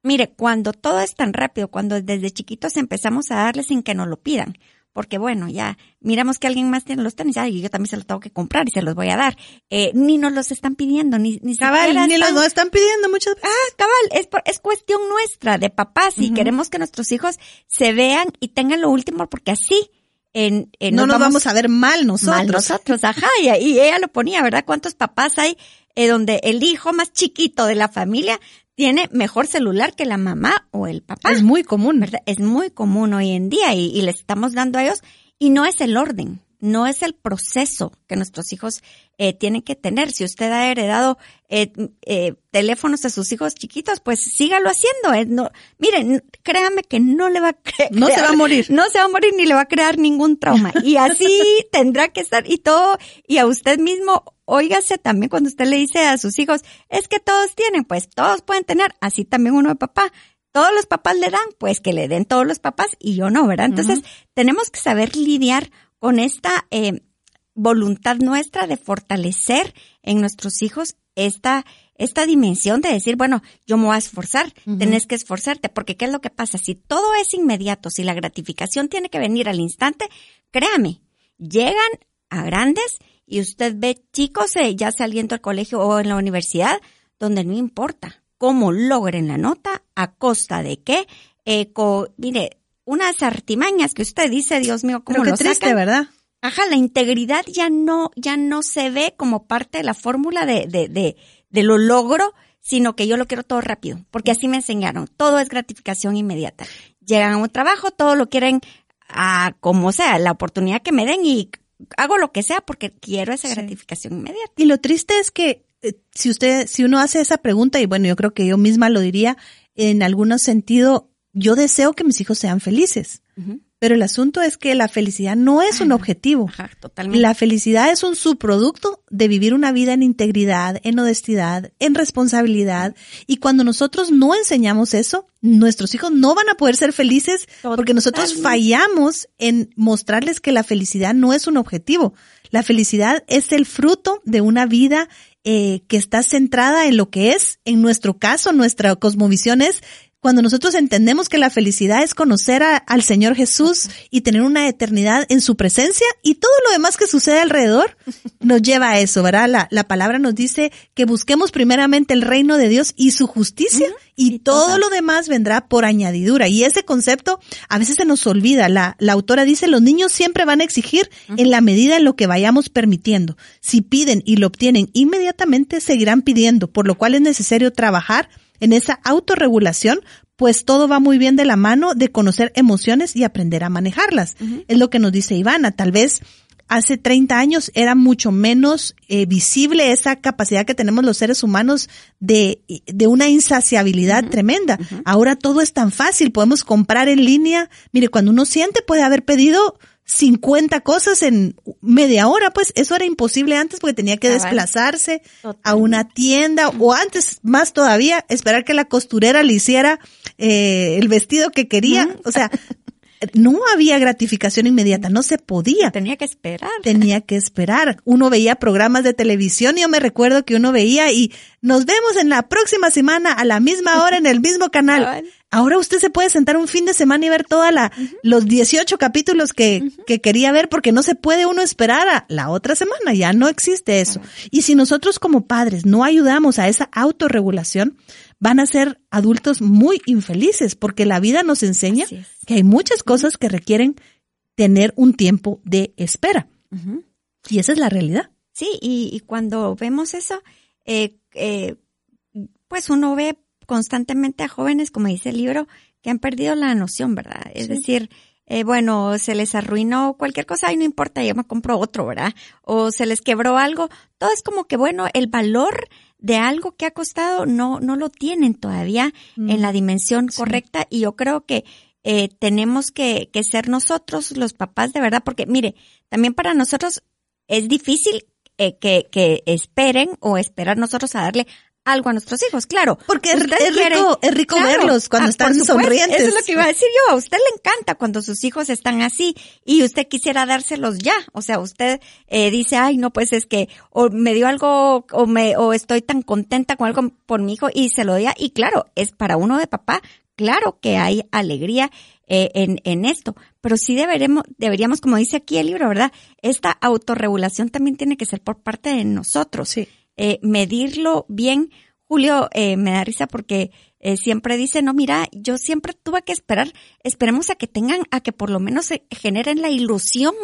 mire, cuando todo es tan rápido, cuando desde chiquitos empezamos a darles sin que nos lo pidan, porque bueno, ya miramos que alguien más tiene los tenis, y yo también se los tengo que comprar y se los voy a dar. Eh, ni nos los están pidiendo, ni, ni cabal, ni los no están pidiendo muchas veces. Ah, cabal, es, es cuestión nuestra de papás y queremos que nuestros hijos se vean y tengan lo último porque así en, no nos vamos, a ver mal nosotros. Mal nosotros, ajá, y, y ella lo ponía, ¿verdad? ¿Cuántos papás hay eh, donde el hijo más chiquito de la familia tiene mejor celular que la mamá o el papá. Es muy común. ¿verdad? Es muy común hoy en día y, y les estamos dando a ellos y no es el orden, no es el proceso que nuestros hijos eh, tienen que tener. Si usted ha heredado eh, eh, teléfonos de sus hijos chiquitos, pues sígalo haciendo. Eh, no, miren, créame que no le va a crear, no se va a morir, no se va a morir ni le va a crear ningún trauma. Y así tendrá que estar y todo y a usted mismo óigase también cuando usted le dice a sus hijos, es que todos tienen, pues todos pueden tener, así también uno de papá. Todos los papás le dan, pues que le den todos los papás y yo no, ¿verdad? Entonces, tenemos que saber lidiar con esta eh, voluntad nuestra de fortalecer en nuestros hijos esta, esta dimensión de decir, bueno, yo me voy a esforzar, tenés que esforzarte, porque ¿qué es lo que pasa? Si todo es inmediato, si la gratificación tiene que venir al instante, créame, llegan a grandes y usted ve chicos eh, ya saliendo al colegio o en la universidad, donde no importa cómo logren la nota, a costa de qué, eh, mire, unas artimañas que usted dice, Dios mío, cómo Pero qué triste, ¿verdad? Ajá, la integridad ya no, ya no se ve como parte de la fórmula de, de, de, de lo logro, sino que yo lo quiero todo rápido, porque así me enseñaron. Todo es gratificación inmediata. Llegan a un trabajo, todo lo quieren a como sea, la oportunidad que me den y hago lo que sea porque quiero esa gratificación inmediata. Y lo triste es que eh, si usted, si uno hace esa pregunta, y bueno, yo creo que yo misma lo diría, en algún sentido, yo deseo que mis hijos sean felices. Pero el asunto es que la felicidad no es un objetivo. totalmente. La felicidad es un subproducto de vivir una vida en integridad, en honestidad, en responsabilidad. Y cuando nosotros no enseñamos eso, nuestros hijos no van a poder ser felices porque nosotros fallamos en mostrarles que la felicidad no es un objetivo. La felicidad es el fruto de una vida eh, que está centrada en lo que es, en nuestro caso, nuestra cosmovisión es cuando nosotros entendemos que la felicidad es conocer al Señor Jesús y tener una eternidad en su presencia y todo lo demás que sucede alrededor nos lleva a eso, ¿verdad? La, la palabra nos dice que busquemos primeramente el reino de Dios y su justicia y todo lo demás vendrá por añadidura. Y ese concepto a veces se nos olvida. La, la autora dice, los niños siempre van a exigir en la medida en lo que vayamos permitiendo. Si piden y lo obtienen inmediatamente, seguirán pidiendo, por lo cual es necesario trabajar en esa autorregulación, pues todo va muy bien de la mano de conocer emociones y aprender a manejarlas. Es lo que nos dice Ivana. Tal vez hace 30 años era mucho menos eh, visible esa capacidad que tenemos los seres humanos de, de una insaciabilidad tremenda. Ahora todo es tan fácil, podemos comprar en línea. Mire, cuando uno siente puede haber pedido 50 cosas en media hora, pues eso era imposible antes porque tenía que desplazarse a una tienda o antes más todavía esperar que la costurera le hiciera eh, el vestido que quería. O sea, no había gratificación inmediata, no se podía. Tenía que esperar. Tenía que esperar. Uno veía programas de televisión y yo me recuerdo que uno veía y nos vemos en la próxima semana a la misma hora en el mismo canal. Ahora usted se puede sentar un fin de semana y ver toda la, los 18 capítulos que, que quería ver porque no se puede uno esperar a la otra semana. Ya no existe eso. Y si nosotros como padres no ayudamos a esa autorregulación, van a ser adultos muy infelices porque la vida nos enseña que hay muchas cosas que requieren tener un tiempo de espera. Y esa es la realidad. Sí, y, cuando vemos eso, eh, eh, pues uno ve constantemente a jóvenes, como dice el libro, que han perdido la noción, ¿verdad? Es decir, eh, bueno, se les arruinó cualquier cosa y no importa, yo me compro otro, ¿verdad? O se les quebró algo. Todo es como que, bueno, el valor de algo que ha costado no, no lo tienen todavía en mm. la dimensión correcta y yo creo que eh, tenemos que, que ser nosotros los papás de verdad, porque mire, también para nosotros es difícil eh, que, que esperen o esperar nosotros a darle algo a nuestros hijos, claro. Porque es, rico, es rico verlos cuando ah, están sonrientes. Eso es lo que iba a decir yo. A usted le encanta cuando sus hijos están así y usted quisiera dárselos ya. O sea, usted eh, dice, ay, no, pues es que o me dio algo o me o estoy tan contenta con algo por mi hijo y se lo doy. Y claro, es para uno de papá. Claro que hay alegría eh, en, en esto, pero sí deberemos, deberíamos, como dice aquí el libro, ¿verdad? Esta autorregulación también tiene que ser por parte de nosotros. Sí eh, medirlo bien. Julio eh, me da risa porque eh, siempre dice, no, mira, yo siempre tuve que esperar, esperemos a que tengan, a que por lo menos se generen la ilusión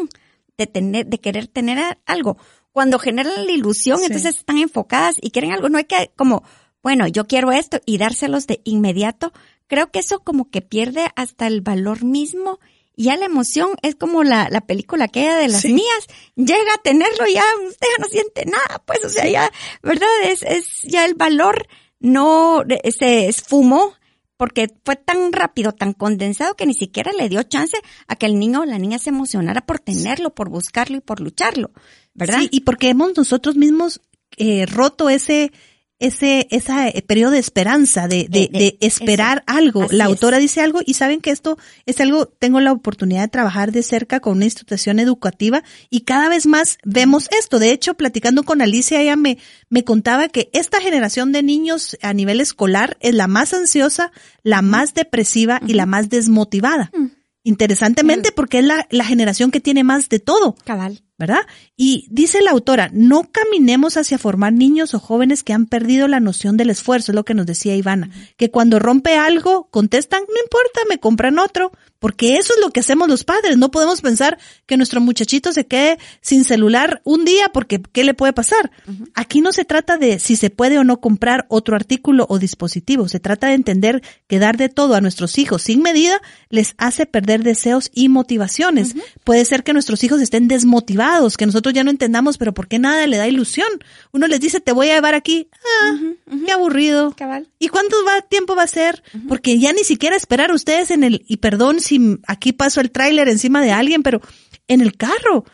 de tener, de querer tener algo. Cuando generan la ilusión, entonces están enfocadas y quieren algo, no hay que como, bueno, yo quiero esto y dárselos de inmediato. Creo que eso como que pierde hasta el valor mismo ya la emoción es como la, la película aquella de las mías, llega a tenerlo ya, usted ya no siente nada, pues, o sea, ya, ¿verdad? Es, es ya el valor no se esfumó, porque fue tan rápido, tan condensado que ni siquiera le dio chance a que el niño o la niña se emocionara por tenerlo, por buscarlo y por lucharlo, ¿verdad? Sí, y porque hemos nosotros mismos eh, roto ese ese, ese eh, periodo de esperanza, de, de, de esperar algo. la autora dice algo y saben que esto es algo, tengo la oportunidad de trabajar de cerca con una institución educativa y cada vez más vemos esto. De hecho, platicando con Alicia, ella me, me contaba que esta generación de niños a nivel escolar es la más ansiosa, la más depresiva y la más desmotivada. Mm. Interesantemente, porque es la, la generación que tiene más de todo. Cabal. ¿Verdad? Y dice la autora, no caminemos hacia formar niños o jóvenes que han perdido la noción del esfuerzo, es lo que nos decía Ivana, que cuando rompe algo contestan, no importa, me compran otro, porque eso es lo que hacemos los padres, no podemos pensar que nuestro muchachito se quede sin celular un día porque ¿qué le puede pasar? Aquí no se trata de si se puede o no comprar otro artículo o dispositivo, se trata de entender que dar de todo a nuestros hijos sin medida les hace perder deseos y motivaciones. Puede ser que nuestros hijos estén desmotivados que nosotros ya no entendamos, pero ¿por qué nada le da ilusión? Uno les dice, te voy a llevar aquí, ah, qué aburrido. ¿Y cuánto va, tiempo va a ser? Porque ya ni siquiera esperar ustedes en el, y perdón si aquí paso el tráiler encima de alguien, pero en el carro.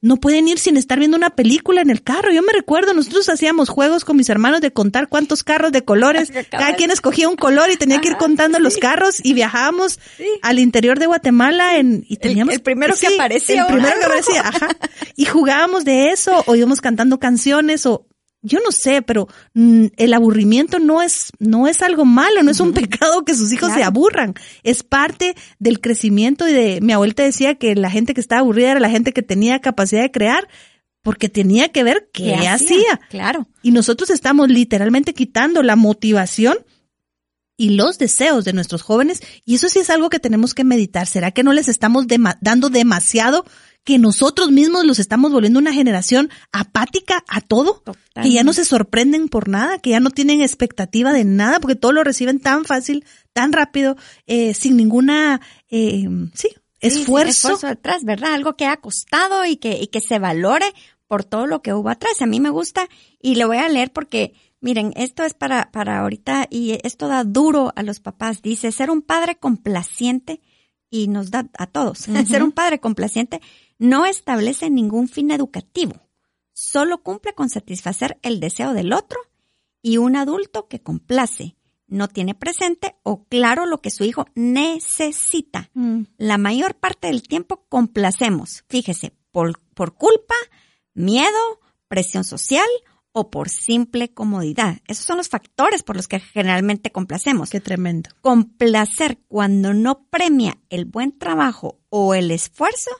No pueden ir sin estar viendo una película en el carro. Yo me recuerdo, nosotros hacíamos juegos con mis hermanos de contar cuántos carros de colores. Cada quien escogía un color y tenía que ir contando los carros y viajábamos al interior de Guatemala en, y teníamos. El, primero que aparecía. El primero que aparecía, ajá. Y jugábamos de eso o íbamos cantando canciones o yo no sé, pero mm, el aburrimiento no es, no es algo malo, no es un pecado que sus hijos se aburran. Es parte del crecimiento y de, mi abuelita decía que la gente que estaba aburrida era la gente que tenía capacidad de crear, porque tenía que ver qué, hacía? Claro. Y nosotros estamos literalmente quitando la motivación y los deseos de nuestros jóvenes, y eso sí es algo que tenemos que meditar. ¿Será que no les estamos dando demasiado que nosotros mismos los estamos volviendo una generación apática a todo, que ya no se sorprenden por nada, que ya no tienen expectativa de nada, porque todo lo reciben tan fácil, tan rápido, eh, sin ninguna, eh, sí, esfuerzo. esfuerzo detrás, ¿verdad? Algo que ha costado y que, y que se valore por todo lo que hubo atrás. A mí me gusta y le voy a leer porque Miren, esto es para, para ahorita y esto da duro a los papás. Dice, ser un padre complaciente y nos da a todos. Ser un padre complaciente no establece ningún fin educativo, solo cumple con satisfacer el deseo del otro y un adulto que complace no tiene presente o claro lo que su hijo necesita. Mm. La mayor parte del tiempo complacemos, fíjese, por, por culpa, miedo, presión social o por simple comodidad. Esos son los factores por los que generalmente complacemos. Qué tremendo. Complacer cuando no premia el buen trabajo o el esfuerzo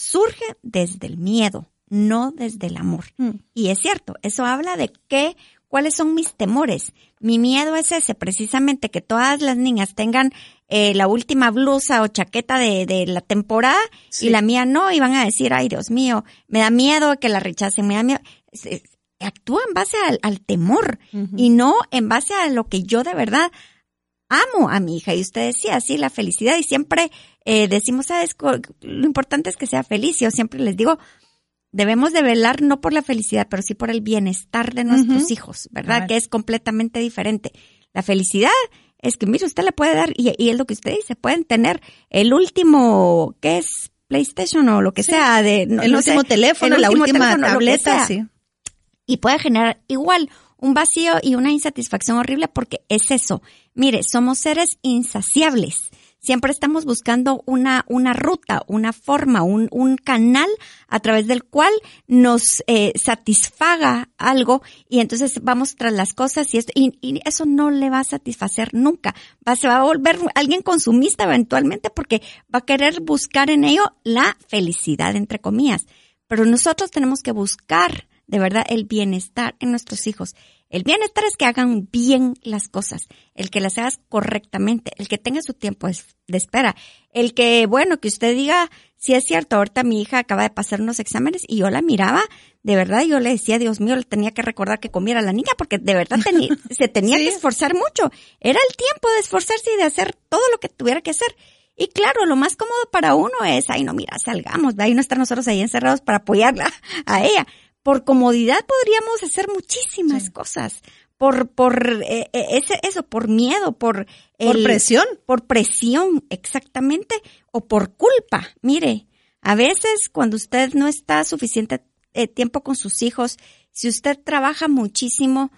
surge desde el miedo, no desde el amor. Mm. Y es cierto, eso habla de qué, cuáles son mis temores. Mi miedo es ese, precisamente, que todas las niñas tengan eh, la última blusa o chaqueta de, de la temporada y la mía no, y van a decir, ay Dios mío, me da miedo que la rechacen, me da miedo. Actúa en base al, temor y no en base a lo que yo de verdad amo a mi hija. Y usted decía, sí, la felicidad. Y siempre eh, decimos, ¿sabes? Lo importante es que sea feliz. Yo siempre les digo, debemos de velar no por la felicidad, pero sí por el bienestar de nuestros hijos, ¿verdad? Que es completamente diferente. La felicidad es que, mire, usted le puede dar, y, es lo que usted dice, pueden tener el último, ¿qué es? PlayStation o lo que sea, de, el último teléfono, la última tableta, sí. Y puede generar igual un vacío y una insatisfacción horrible porque es eso. Mire, somos seres insaciables. Siempre estamos buscando una, una ruta, una forma, un, un canal a través del cual nos eh, satisfaga algo y entonces vamos tras las cosas y, esto, y, eso no le va a satisfacer nunca. Va, se va a volver alguien consumista eventualmente porque va a querer buscar en ello la felicidad, entre comillas. Pero nosotros tenemos que buscar de verdad el bienestar en nuestros hijos. El bienestar es que hagan bien las cosas, el que las hagas correctamente, el que tenga su tiempo de espera, el que, bueno, que usted diga, si es cierto, ahorita mi hija acaba de pasar unos exámenes y yo la miraba, de verdad, yo le decía, Dios mío, le tenía que recordar que comiera la niña porque de verdad se tenía que esforzar mucho. Era el tiempo de esforzarse y de hacer todo lo que tuviera que hacer. Y claro, lo más cómodo para uno es, ay, no, mira, salgamos, ahí no estar nosotros ahí encerrados para apoyarla a ella por comodidad podríamos hacer muchísimas cosas. por, por eh, eh, ese, eso, por miedo, por... por presión. Por presión, exactamente, o por culpa. Mire, a veces cuando usted no está suficiente eh, tiempo con sus hijos, si usted trabaja muchísimo,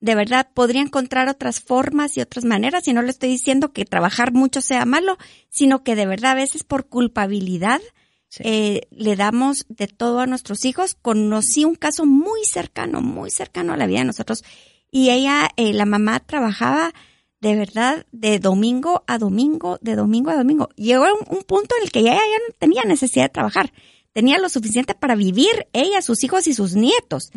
de verdad podría encontrar otras formas y otras maneras. Y no le estoy diciendo que trabajar mucho sea malo, sino que de verdad a veces por culpabilidad le damos de todo a nuestros hijos. Conocí un caso muy cercano, muy cercano a la vida de nosotros y ella, eh, la mamá trabajaba de verdad de domingo a domingo, de domingo a domingo. Llegó a un, punto en el que ella ya no tenía necesidad de trabajar. Tenía lo suficiente para vivir ella, sus hijos y sus nietos.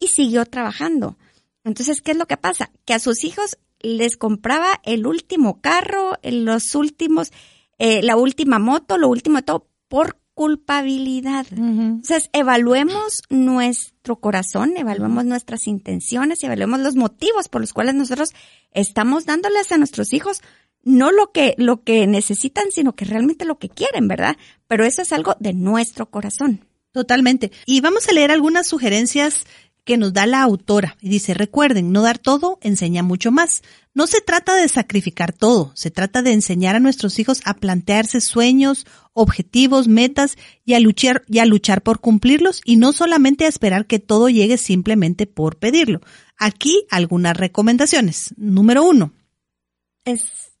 Y siguió trabajando. Entonces, ¿qué es lo que pasa? Que a sus hijos les compraba el último carro, los últimos, eh, la última moto, lo último de todo, por culpabilidad. Entonces, evaluemos nuestro corazón, evaluemos nuestras intenciones, evaluemos los motivos por los cuales nosotros estamos dándoles a nuestros hijos no lo que, lo que necesitan, sino que realmente lo que quieren, ¿verdad? Pero eso es algo de nuestro corazón. Totalmente. Y vamos a leer algunas sugerencias que nos da la autora. Y dice, recuerden, no dar todo enseña mucho más. No se trata de sacrificar todo, se trata de enseñar a nuestros hijos a plantearse sueños, objetivos, metas y a luchar, y a luchar por cumplirlos y no solamente a esperar que todo llegue simplemente por pedirlo. Aquí algunas recomendaciones. Número uno.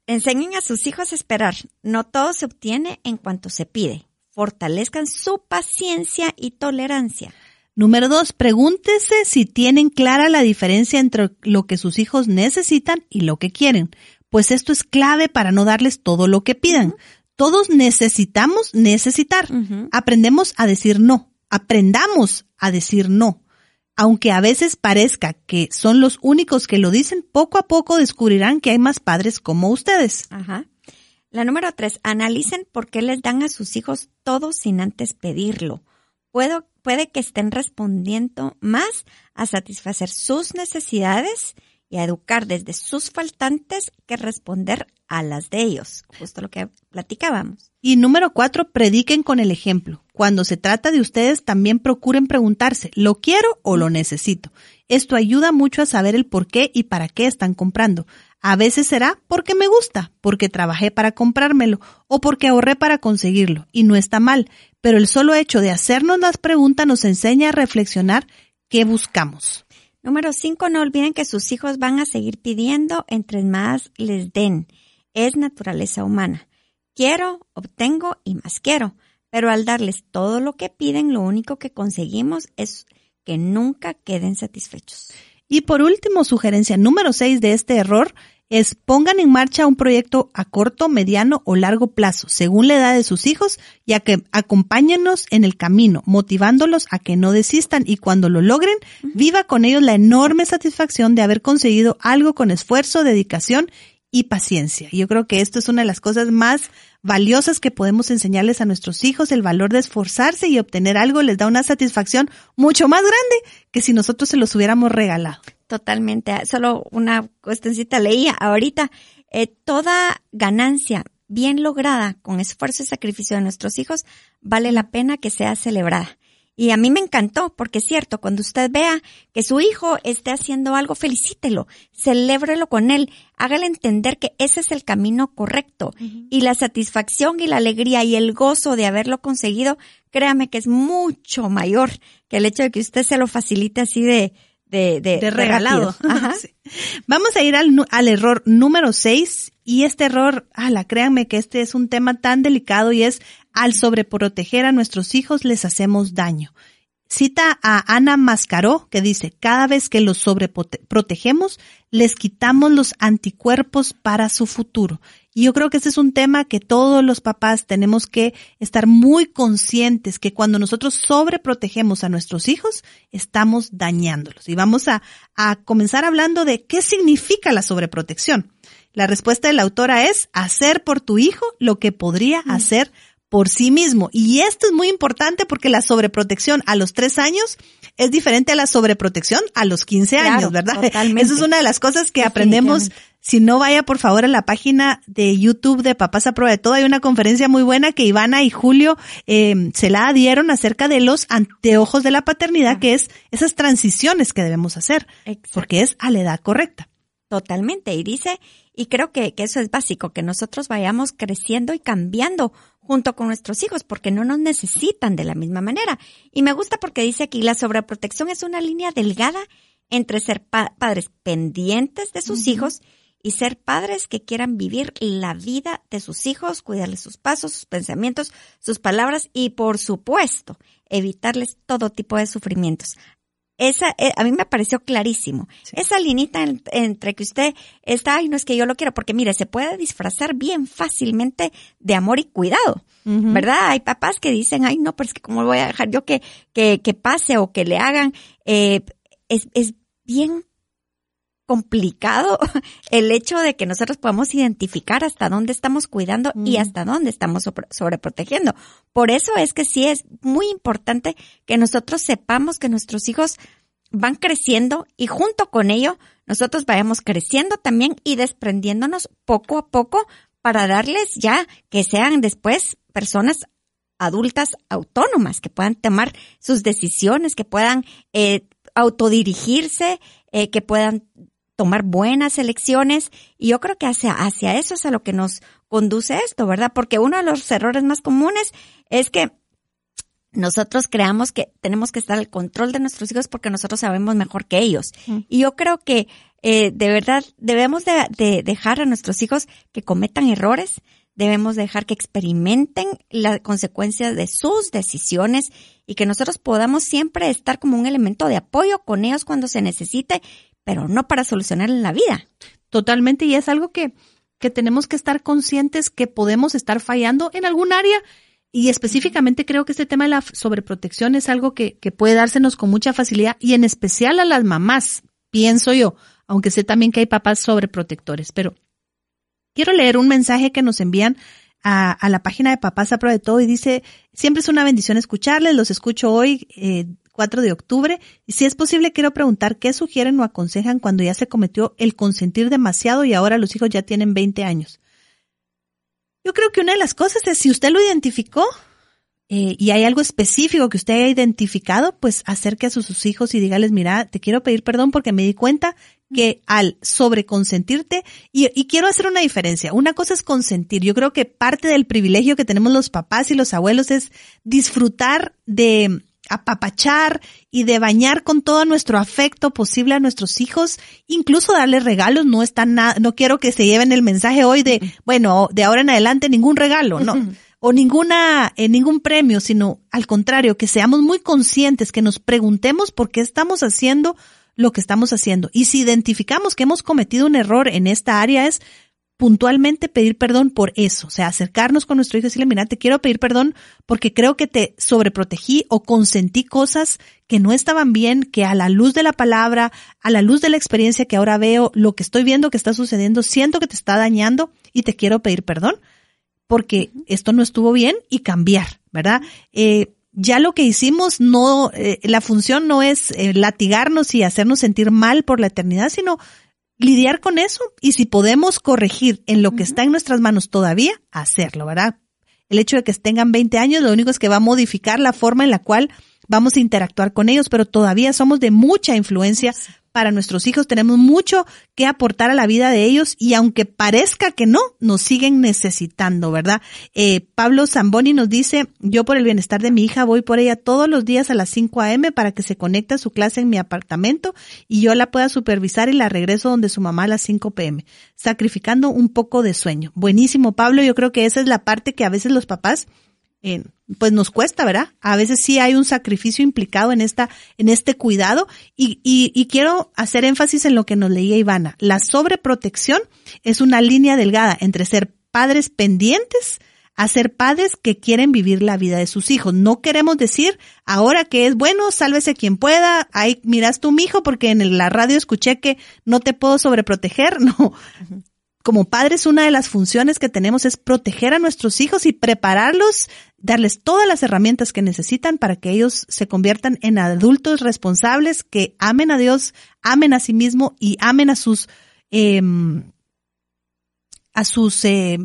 enseñen a sus hijos a esperar. No todo se obtiene en cuanto se pide. Fortalezcan su paciencia y tolerancia. Número dos, pregúntese si tienen clara la diferencia entre lo que sus hijos necesitan y lo que quieren, pues esto es clave para no darles todo lo que pidan. Todos necesitamos necesitar. Aprendemos a decir no. Aprendamos a decir no. Aunque a veces parezca que son los únicos que lo dicen, poco a poco descubrirán que hay más padres como ustedes. Ajá. La número tres, analicen por qué les dan a sus hijos todo sin antes pedirlo. Puedo puede que estén respondiendo más a satisfacer sus necesidades y a educar desde sus faltantes que responder a las de ellos, justo lo que platicábamos. Y número cuatro, prediquen con el ejemplo. Cuando se trata de ustedes, también procuren preguntarse, ¿lo quiero o lo necesito? Esto ayuda mucho a saber el por qué y para qué están comprando. A veces será porque me gusta, porque trabajé para comprármelo o porque ahorré para conseguirlo, y no está mal, pero el solo hecho de hacernos las preguntas nos enseña a reflexionar qué buscamos. Número cinco, no olviden que sus hijos van a seguir pidiendo entre más les den. Es naturaleza humana. Quiero, obtengo y más quiero. Pero al darles todo lo que piden, lo único que conseguimos es que nunca queden satisfechos. Y por último, sugerencia número seis de este error es pongan en marcha un proyecto a corto, mediano o largo plazo, según la edad de sus hijos, ya que acompáñenos en el camino, motivándolos a que no desistan y cuando lo logren, viva con ellos la enorme satisfacción de haber conseguido algo con esfuerzo, dedicación y paciencia. Yo creo que esto es una de las cosas más valiosas que podemos enseñarles a nuestros hijos, el valor de esforzarse y obtener algo les da una satisfacción mucho más grande que si nosotros se los hubiéramos regalado. Totalmente. Solo una cuestioncita leía ahorita. Eh, toda ganancia bien lograda con esfuerzo y sacrificio de nuestros hijos vale la pena que sea celebrada. Y a mí me encantó, porque es cierto, cuando usted vea que su hijo esté haciendo algo, felicítelo, celébrelo con él, hágale entender que ese es el camino correcto. Y la satisfacción y la alegría y el gozo de haberlo conseguido, créame que es mucho mayor que el hecho de que usted se lo facilite así de, de, de, regalado. Vamos a ir al, al error número 6 y este error, ala, créanme que este es un tema tan delicado y es al sobreproteger a nuestros hijos les hacemos daño. Cita a Ana Mascaró que dice, cada vez que los sobreprotegemos, les quitamos los anticuerpos para su futuro. Y yo creo que ese es un tema que todos los papás tenemos que estar muy conscientes que cuando nosotros sobreprotegemos a nuestros hijos, estamos dañándolos. Y vamos a, a comenzar hablando de qué significa la sobreprotección. La respuesta de la autora es hacer por tu hijo lo que podría mm. hacer por sí mismo. Y esto es muy importante porque la sobreprotección a los tres años es diferente a la sobreprotección a los 15 años, ¿verdad? Eso es una de las cosas que aprendemos. Si no vaya por favor a la página de YouTube de Papás a Prueba de Todo, hay una conferencia muy buena que Ivana y Julio eh, se la dieron acerca de los anteojos de la paternidad, que es esas transiciones que debemos hacer, porque es a la edad correcta. Totalmente. Y dice, y creo que, que, eso es básico, que nosotros vayamos creciendo y cambiando junto con nuestros hijos, porque no nos necesitan de la misma manera. Y me gusta porque dice aquí, la sobreprotección es una línea delgada entre ser padres pendientes de sus hijos y ser padres que quieran vivir la vida de sus hijos, cuidarles sus pasos, sus pensamientos, sus palabras y, por supuesto, evitarles todo tipo de sufrimientos. Esa, eh, a mí me pareció clarísimo. Esa linita entre que usted está, ay, no es que yo lo quiero, porque mire, se puede disfrazar bien fácilmente de amor y cuidado, ¿verdad? Hay papás que dicen, ay, no, pero es que cómo voy a dejar yo que, que, que pase o que le hagan, eh, es, es bien complicado el hecho de que nosotros podamos identificar hasta dónde estamos cuidando y hasta dónde estamos sobreprotegiendo. Por eso es que sí es muy importante que nosotros sepamos que nuestros hijos van creciendo y junto con ello nosotros vayamos creciendo también y desprendiéndonos poco a poco para darles ya que sean después personas adultas autónomas, que puedan tomar sus decisiones, que puedan eh, autodirigirse, eh, que puedan tomar buenas elecciones y yo creo que hacia, hacia eso es a lo que nos conduce esto, ¿verdad? Porque uno de los errores más comunes es que nosotros creamos que tenemos que estar al control de nuestros hijos porque nosotros sabemos mejor que ellos. Y yo creo que eh, de verdad debemos de, de, dejar a nuestros hijos que cometan errores, debemos dejar que experimenten las consecuencias de sus decisiones y que nosotros podamos siempre estar como un elemento de apoyo con ellos cuando se necesite pero no para solucionar la vida. Totalmente, y es algo que, que tenemos que estar conscientes que podemos estar fallando en algún área. Y específicamente creo que este tema de la sobreprotección es algo que, que puede dársenos con mucha facilidad y en especial a las mamás, pienso yo, aunque sé también que hay papás sobreprotectores. Pero quiero leer un mensaje que nos envían a, a, la página de Papás a Prueba de Todo y dice, siempre es una bendición escucharles, los escucho hoy eh, 4 de octubre. Y si es posible, quiero preguntar qué sugieren o aconsejan cuando ya se cometió el consentir demasiado y ahora los hijos ya tienen 20 años. Yo creo que una de las cosas es si usted lo identificó eh, y hay algo específico que usted haya identificado, pues acerque a sus, hijos y dígales, mira, te quiero pedir perdón porque me di cuenta que al sobreconsentirte, y, y quiero hacer una diferencia, una cosa es consentir, yo creo que parte del privilegio que tenemos los papás y los abuelos es disfrutar de, apapachar y de bañar con todo nuestro afecto posible a nuestros hijos, incluso darles regalos, no está nada, no quiero que se lleven el mensaje hoy de, bueno, de ahora en adelante ningún regalo, no, o ninguna, eh, ningún premio, sino al contrario, que seamos muy conscientes, que nos preguntemos por qué estamos haciendo lo que estamos haciendo. Y si identificamos que hemos cometido un error en esta área es puntualmente pedir perdón por eso, o sea, acercarnos con nuestro hijo y decirle, mira, te quiero pedir perdón porque creo que te sobreprotegí o consentí cosas que no estaban bien, que a la luz de la palabra, a la luz de la experiencia que ahora veo, lo que estoy viendo que está sucediendo, siento que te está dañando y te quiero pedir perdón porque esto no estuvo bien y cambiar, ¿verdad? Eh, ya lo que hicimos no, eh, la función no es eh, latigarnos y hacernos sentir mal por la eternidad, sino lidiar con eso y si podemos corregir en lo que está en nuestras manos todavía, hacerlo, ¿verdad? El hecho de que tengan 20 años lo único es que va a modificar la forma en la cual vamos a interactuar con ellos, pero todavía somos de mucha influencia para nuestros hijos, tenemos mucho que aportar a la vida de ellos y aunque parezca que no, nos siguen necesitando, ¿verdad? Eh, Pablo Zamboni nos dice, yo por el bienestar de mi hija voy por ella todos los días a las 5 a.m. para que se conecte a su clase en mi apartamento y yo la pueda supervisar y la regreso donde su mamá a las 5 p.m., sacrificando un poco de sueño. Buenísimo, Pablo, yo creo que esa es la parte que a veces los papás pues nos cuesta, ¿verdad? A veces sí hay un sacrificio implicado en esta, en este cuidado y, y, y quiero hacer énfasis en lo que nos leía Ivana. La sobreprotección es una línea delgada entre ser padres pendientes a ser padres que quieren vivir la vida de sus hijos. No queremos decir ahora que es bueno, sálvese quien pueda, ahí miras tú, mi hijo, porque en la radio escuché que no te puedo sobreproteger. No, como padres, una de las funciones que tenemos es proteger a nuestros hijos y prepararlos, darles todas las herramientas que necesitan para que ellos se conviertan en adultos responsables que amen a Dios, amen a sí mismo y amen a sus, em, a sus eh,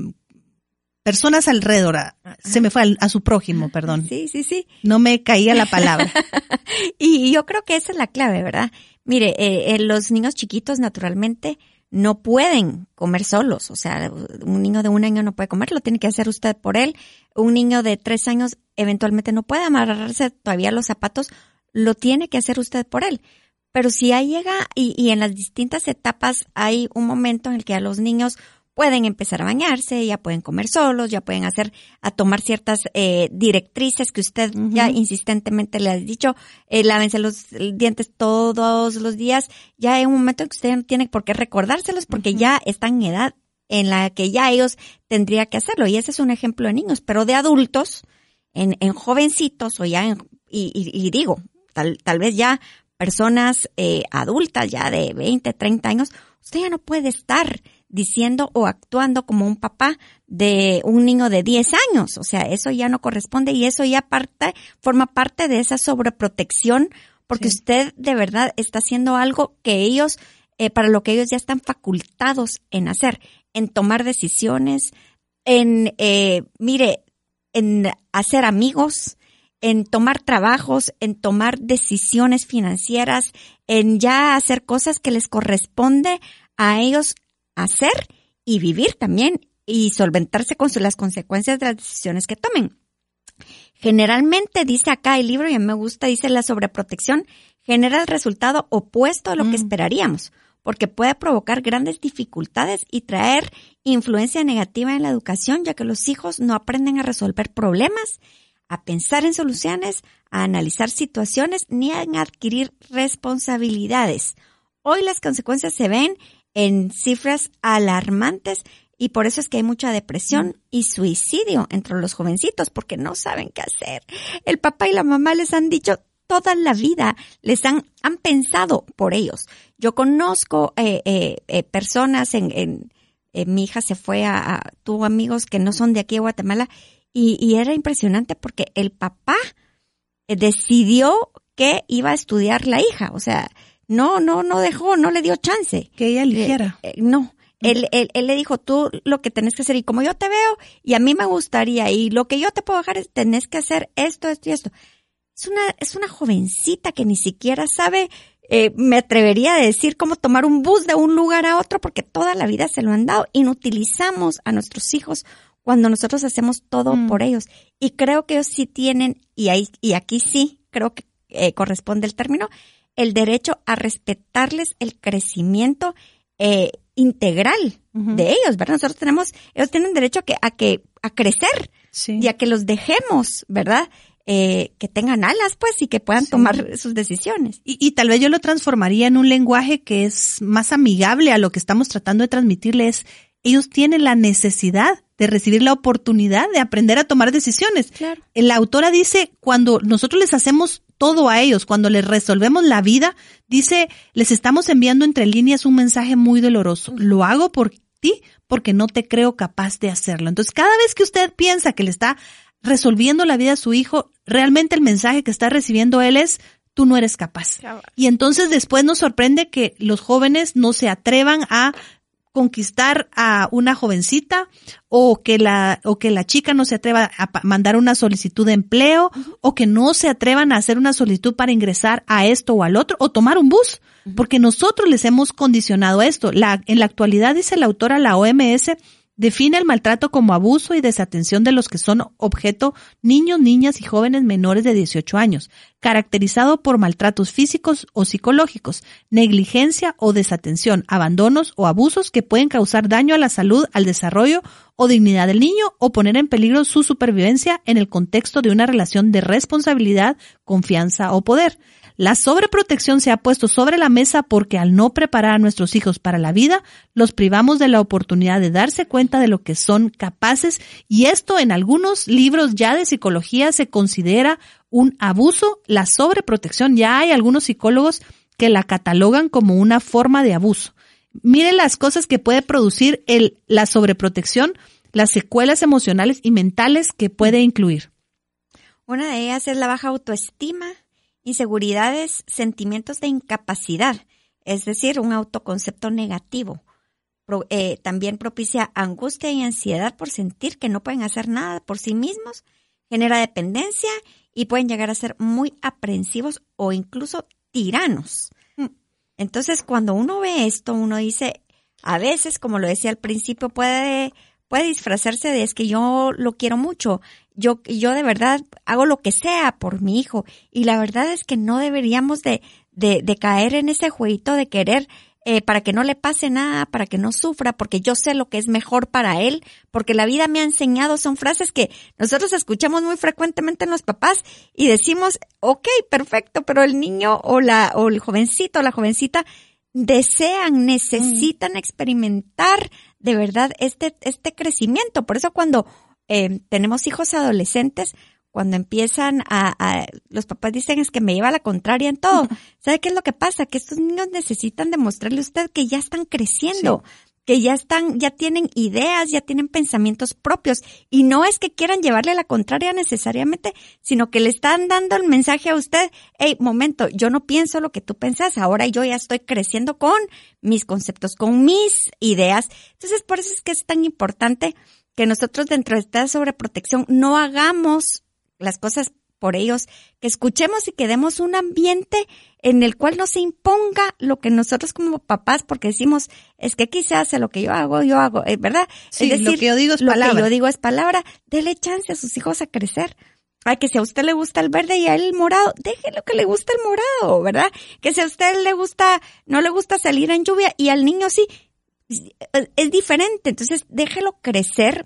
personas alrededor. Se me fue a, su prójimo, perdón. Sí, sí, sí. No me caía la palabra. y yo creo que esa es la clave, ¿verdad? Mire, eh, eh, los niños chiquitos naturalmente no pueden comer solos. O sea, un niño de un año no puede comer, lo tiene que hacer usted por él. Un niño de tres años eventualmente no puede amarrarse todavía los zapatos, lo tiene que hacer usted por él. Pero si ahí llega y, y en las distintas etapas hay un momento en el que a los niños pueden empezar a bañarse, ya pueden comer solos, ya pueden hacer, a tomar ciertas eh, directrices que usted ya insistentemente le ha dicho, eh, lávense los dientes todos los días, ya hay un momento en que usted no tiene por qué recordárselos porque ya están en edad en la que ya ellos tendría que hacerlo. Y ese es un ejemplo de niños, pero de adultos, en, en jovencitos o ya en, y, y, digo, tal, tal vez ya personas eh, adultas, ya de 20, 30 años, usted ya no puede estar diciendo o actuando como un papá de un niño de 10 años. O sea, eso ya no corresponde y eso ya parte, forma parte de esa sobreprotección porque usted de verdad está haciendo algo que ellos, eh, para lo que ellos ya están facultados en hacer, en tomar decisiones, en, eh, mire, en hacer amigos, en tomar trabajos, en tomar decisiones financieras, en ya hacer cosas que les corresponde a ellos hacer y vivir también y solventarse con las consecuencias de las decisiones que tomen. Generalmente dice acá el libro, y a mí me gusta, dice la sobreprotección genera el resultado opuesto a lo que mm. esperaríamos, porque puede provocar grandes dificultades y traer influencia negativa en la educación, ya que los hijos no aprenden a resolver problemas, a pensar en soluciones, a analizar situaciones, ni a adquirir responsabilidades. Hoy las consecuencias se ven en cifras alarmantes y por eso es que hay mucha depresión y suicidio entre los jovencitos porque no saben qué hacer. El papá y la mamá les han dicho toda la vida, les han, han pensado por ellos. Yo conozco eh, eh, eh personas en, en eh, mi hija se fue a, tuvo amigos que no son de aquí de Guatemala y, y era impresionante porque el papá decidió que iba a estudiar la hija, o sea, no, no, no dejó, no le dio chance. Que ella eligiera. Eh, eh, no. Él, él, él, le dijo, tú lo que tenés que hacer, y como yo te veo, y a mí me gustaría, y lo que yo te puedo dejar es, tenés que hacer esto, esto y esto. Es una, es una jovencita que ni siquiera sabe, eh, me atrevería a decir cómo tomar un bus de un lugar a otro, porque toda la vida se lo han dado. Inutilizamos a nuestros hijos cuando nosotros hacemos todo mm. por ellos. Y creo que ellos sí tienen, y ahí, y aquí sí, creo que eh, corresponde el término, el derecho a respetarles el crecimiento eh, integral de ellos, ¿verdad? Nosotros tenemos, ellos tienen derecho a que, a que, a crecer y a que los dejemos, ¿verdad? Eh, que tengan alas, pues, y que puedan tomar sus decisiones. Y, y, tal vez yo lo transformaría en un lenguaje que es más amigable a lo que estamos tratando de transmitirles. Ellos tienen la necesidad de recibir la oportunidad de aprender a tomar decisiones. Claro. La autora dice, cuando nosotros les hacemos todo a ellos, cuando les resolvemos la vida, dice, les estamos enviando entre líneas un mensaje muy doloroso. Lo hago por ti porque no te creo capaz de hacerlo. Entonces, cada vez que usted piensa que le está resolviendo la vida a su hijo, realmente el mensaje que está recibiendo él es, tú no eres capaz. Y entonces después nos sorprende que los jóvenes no se atrevan a conquistar a una jovencita o que la o que la chica no se atreva a mandar una solicitud de empleo o que no se atrevan a hacer una solicitud para ingresar a esto o al otro o tomar un bus porque nosotros les hemos condicionado esto. La, en la actualidad dice la autora la OMS Define el maltrato como abuso y desatención de los que son objeto niños, niñas y jóvenes menores de 18 años, caracterizado por maltratos físicos o psicológicos, negligencia o desatención, abandonos o abusos que pueden causar daño a la salud, al desarrollo o dignidad del niño o poner en peligro su supervivencia en el contexto de una relación de responsabilidad, confianza o poder. La sobreprotección se ha puesto sobre la mesa porque al no preparar a nuestros hijos para la vida, los privamos de la oportunidad de darse cuenta de lo que son capaces y esto en algunos libros ya de psicología se considera un abuso. La sobreprotección, ya hay algunos psicólogos que la catalogan como una forma de abuso. Mire las cosas que puede producir el, la sobreprotección, las secuelas emocionales y mentales que puede incluir. Una de ellas es la baja autoestima, inseguridades, sentimientos de incapacidad, es decir, un autoconcepto negativo. Eh, también propicia angustia y ansiedad por sentir que no pueden hacer nada por sí mismos, genera dependencia y pueden llegar a ser muy aprensivos o incluso tiranos. Mm. Entonces, cuando uno ve esto, uno dice, a veces, como lo decía al principio, puede, puede disfrazarse de es que yo lo quiero mucho, yo, yo de verdad hago lo que sea por mi hijo. Y la verdad es que no deberíamos de, de, de caer en ese jueguito de querer eh, para que no le pase nada, para que no sufra, porque yo sé lo que es mejor para él, porque la vida me ha enseñado, son frases que nosotros escuchamos muy frecuentemente en los papás y decimos, ok, perfecto, pero el niño o la, o el jovencito o la jovencita desean, necesitan experimentar de verdad este, este crecimiento. Por eso cuando eh, tenemos hijos adolescentes, cuando empiezan a, los papás dicen es que me lleva a la contraria en todo. ¿Sabe qué es lo que pasa? Que estos niños necesitan demostrarle a usted que ya están creciendo. que ya están, ya tienen ideas, ya tienen pensamientos propios. Y no es que quieran llevarle la contraria necesariamente, sino que le están dando el mensaje a usted, hey, momento, yo no pienso lo que tú pensás, ahora yo ya estoy creciendo con mis conceptos, con mis ideas. Entonces, por eso es que es tan importante que nosotros dentro de esta sobreprotección no hagamos las cosas por ellos, que escuchemos y que demos un ambiente en el cual no se imponga lo que nosotros como papás, porque decimos, es que aquí se hace lo que yo hago, yo hago, eh, ¿verdad? Sí, es decir, lo que yo digo es palabra. Lo que yo digo es palabra. Dele chance a sus hijos a crecer. Ay, que si a usted le gusta el verde y a él el morado, déjelo que le guste el morado, ¿verdad? Que si a usted le gusta, no le gusta salir en lluvia y al niño sí, es diferente. Entonces, déjelo crecer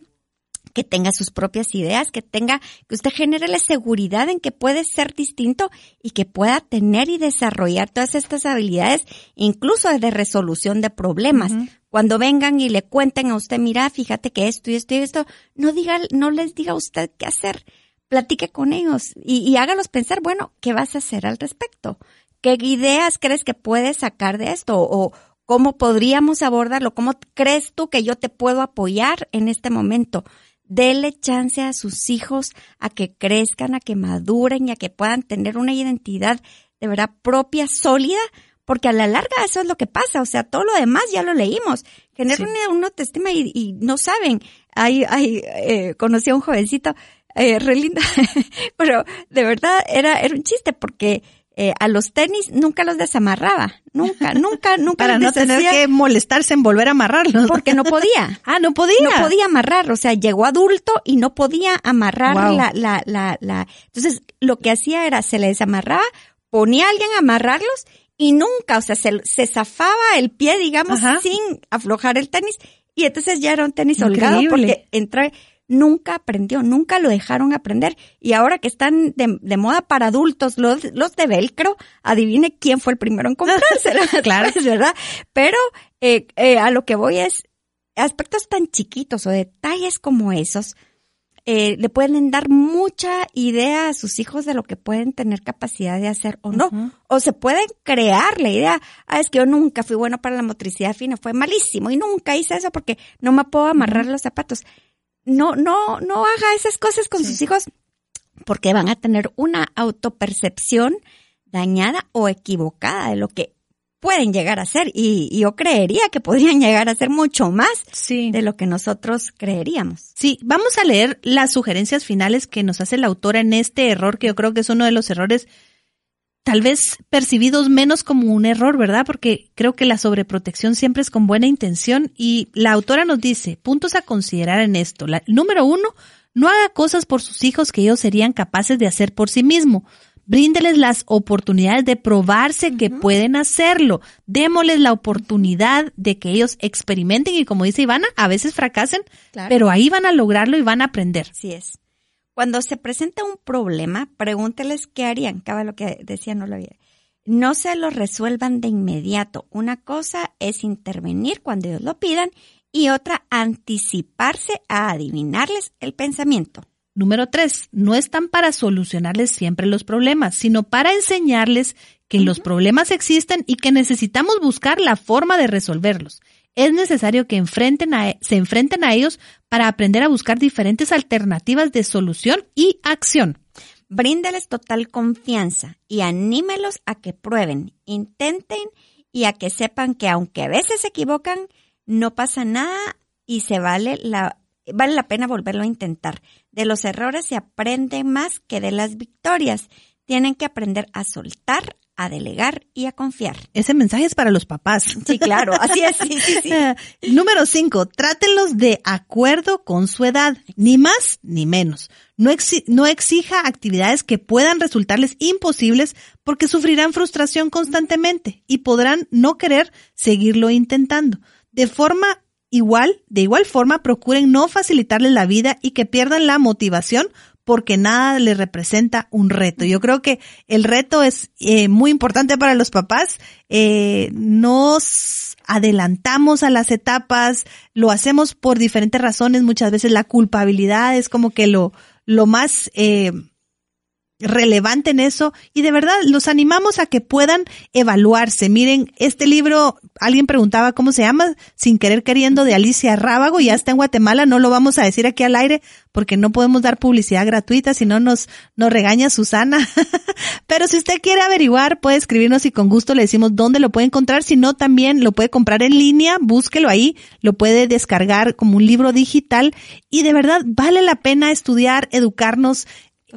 que tenga sus propias ideas, que tenga, que usted genere la seguridad en que puede ser distinto y que pueda tener y desarrollar todas estas habilidades, incluso de resolución de problemas. Cuando vengan y le cuenten a usted, mira, fíjate que esto y esto y esto, no diga, no les diga a usted qué hacer. Platique con ellos y, y hágalos pensar, bueno, ¿qué vas a hacer al respecto? ¿Qué ideas crees que puedes sacar de esto? O, ¿Cómo podríamos abordarlo? ¿Cómo crees tú que yo te puedo apoyar en este momento? Dele chance a sus hijos a que crezcan, a que maduren y a que puedan tener una identidad de verdad propia, sólida, porque a la larga eso es lo que pasa, o sea, todo lo demás ya lo leímos. Generan una, autoestima y, no saben. Hay, hay, eh, conocí a un jovencito, eh, re lindo, pero de verdad era, era un chiste porque eh, a los tenis nunca los desamarraba, nunca, nunca, nunca. Para no tener que molestarse en volver a amarrarlos. Porque no podía. ah, no podía. No podía amarrar, o sea, llegó adulto y no podía amarrar la, la, la, la. Entonces, lo que hacía era, se le desamarraba, ponía a alguien a amarrarlos y nunca, o sea, se, se zafaba el pie, digamos, sin aflojar el tenis y entonces ya era un tenis holgado porque entra nunca aprendió, nunca lo dejaron aprender. Y ahora que están de, moda para adultos, los, los de velcro, adivine quién fue el primero en comprárselo. claro. es verdad. Pero eh, eh, a lo que voy es, aspectos tan chiquitos o detalles como esos, eh, le pueden dar mucha idea a sus hijos de lo que pueden tener capacidad de hacer o no. O se pueden crear la idea, ah, es que yo nunca fui bueno para la motricidad fina, fue malísimo y nunca hice eso porque no me puedo amarrar los zapatos no, no, no haga esas cosas con sus hijos porque van a tener una autopercepción dañada o equivocada de lo que pueden llegar a ser. Y, yo creería que podrían llegar a ser mucho más de lo que nosotros creeríamos. Sí, vamos a leer las sugerencias finales que nos hace la autora en este error que yo creo que es uno de los errores tal vez percibidos menos como un error, ¿verdad? Porque creo que la sobreprotección siempre es con buena intención y la autora nos dice puntos a considerar en esto. La, número uno, no haga cosas por sus hijos que ellos serían capaces de hacer por sí mismos. Bríndeles las oportunidades de probarse que pueden hacerlo. Démosles la oportunidad de que ellos experimenten y como dice Ivana, a veces fracasen, pero ahí van a lograrlo y van a aprender. Así es. Cuando se presenta un problema, pregúnteles qué harían. Cada lo que decía no lo había. No se lo resuelvan de inmediato. Una cosa es intervenir cuando ellos lo pidan y otra anticiparse a adivinarles el pensamiento. Número tres, no están para solucionarles siempre los problemas, sino para enseñarles que los problemas existen y que necesitamos buscar la forma de resolverlos. Es necesario que se enfrenten a ellos para aprender a buscar diferentes alternativas de solución y acción. Bríndales total confianza y anímelos a que prueben, intenten y a que sepan que aunque a veces se equivocan, no pasa nada y se vale la, vale la pena volverlo a intentar. De los errores se aprende más que de las victorias. Tienen que aprender a soltar, a delegar y a confiar. Ese mensaje es para los papás. Sí, claro, así es. Sí, sí, sí. Número cinco, trátenlos de acuerdo con su edad, ni más ni menos. No, no exija actividades que puedan resultarles imposibles porque sufrirán frustración constantemente y podrán no querer seguirlo intentando. De forma igual, de igual forma, procuren no facilitarles la vida y que pierdan la motivación porque nada le representa un reto. Yo creo que el reto es eh, muy importante para los papás. Eh, nos adelantamos a las etapas, lo hacemos por diferentes razones. Muchas veces la culpabilidad es como que lo, lo más eh, relevante en eso y de verdad los animamos a que puedan evaluarse. Miren, este libro, alguien preguntaba cómo se llama, sin querer queriendo, de Alicia Rábago, ya está en Guatemala, no lo vamos a decir aquí al aire porque no podemos dar publicidad gratuita, si no nos, nos regaña Susana. Pero si usted quiere averiguar, puede escribirnos y con gusto le decimos dónde lo puede encontrar, si no también lo puede comprar en línea, búsquelo ahí, lo puede descargar como un libro digital y de verdad vale la pena estudiar, educarnos,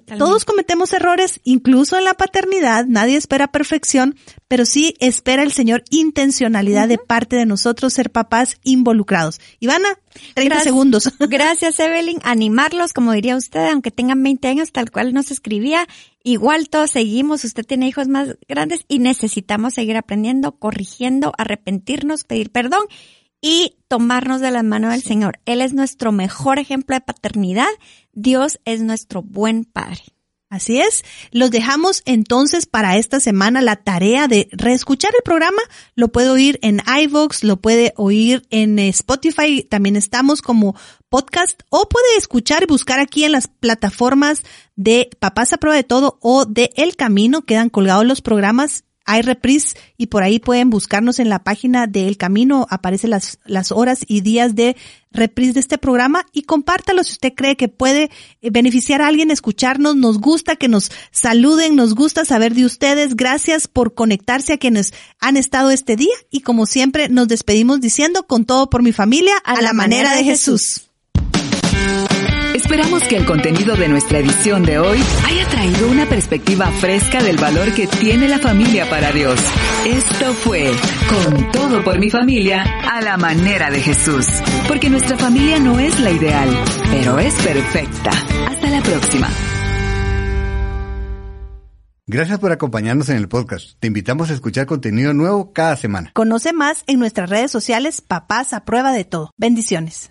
todos cometemos errores, incluso en la paternidad, nadie espera perfección, pero sí espera el Señor intencionalidad de parte de nosotros ser papás involucrados. Ivana, 30 segundos. Gracias, Evelyn. Animarlos, como diría usted, aunque tengan 20 años, tal cual nos escribía, igual todos seguimos, usted tiene hijos más grandes y necesitamos seguir aprendiendo, corrigiendo, arrepentirnos, pedir perdón y tomarnos de la mano del Señor. Él es nuestro mejor ejemplo de paternidad. Dios es nuestro buen Padre. Así es. Los dejamos entonces para esta semana la tarea de reescuchar el programa. Lo puede oír en iVoox, lo puede oír en Spotify. También estamos como podcast o puede escuchar y buscar aquí en las plataformas de Papás a Prueba de Todo o de El Camino. Quedan colgados los programas hay reprise y por ahí pueden buscarnos en la página de El Camino, aparecen las, las horas y días de reprise de este programa y compártalo si usted cree que puede eh, beneficiar a alguien escucharnos. Nos gusta que nos saluden, nos gusta saber de ustedes. Gracias por conectarse a quienes han estado este día y como siempre nos despedimos diciendo con todo por mi familia a, la, manera, de Jesús. Esperamos que el contenido de nuestra edición de hoy haya traído una perspectiva fresca del valor que tiene la familia para Dios. Esto fue Con todo por mi familia a la manera de Jesús. Porque nuestra familia no es la ideal, pero es perfecta. Hasta la próxima. Gracias por acompañarnos en el podcast. Te invitamos a escuchar contenido nuevo cada semana. Conoce más en nuestras redes sociales Papás a prueba de todo. Bendiciones.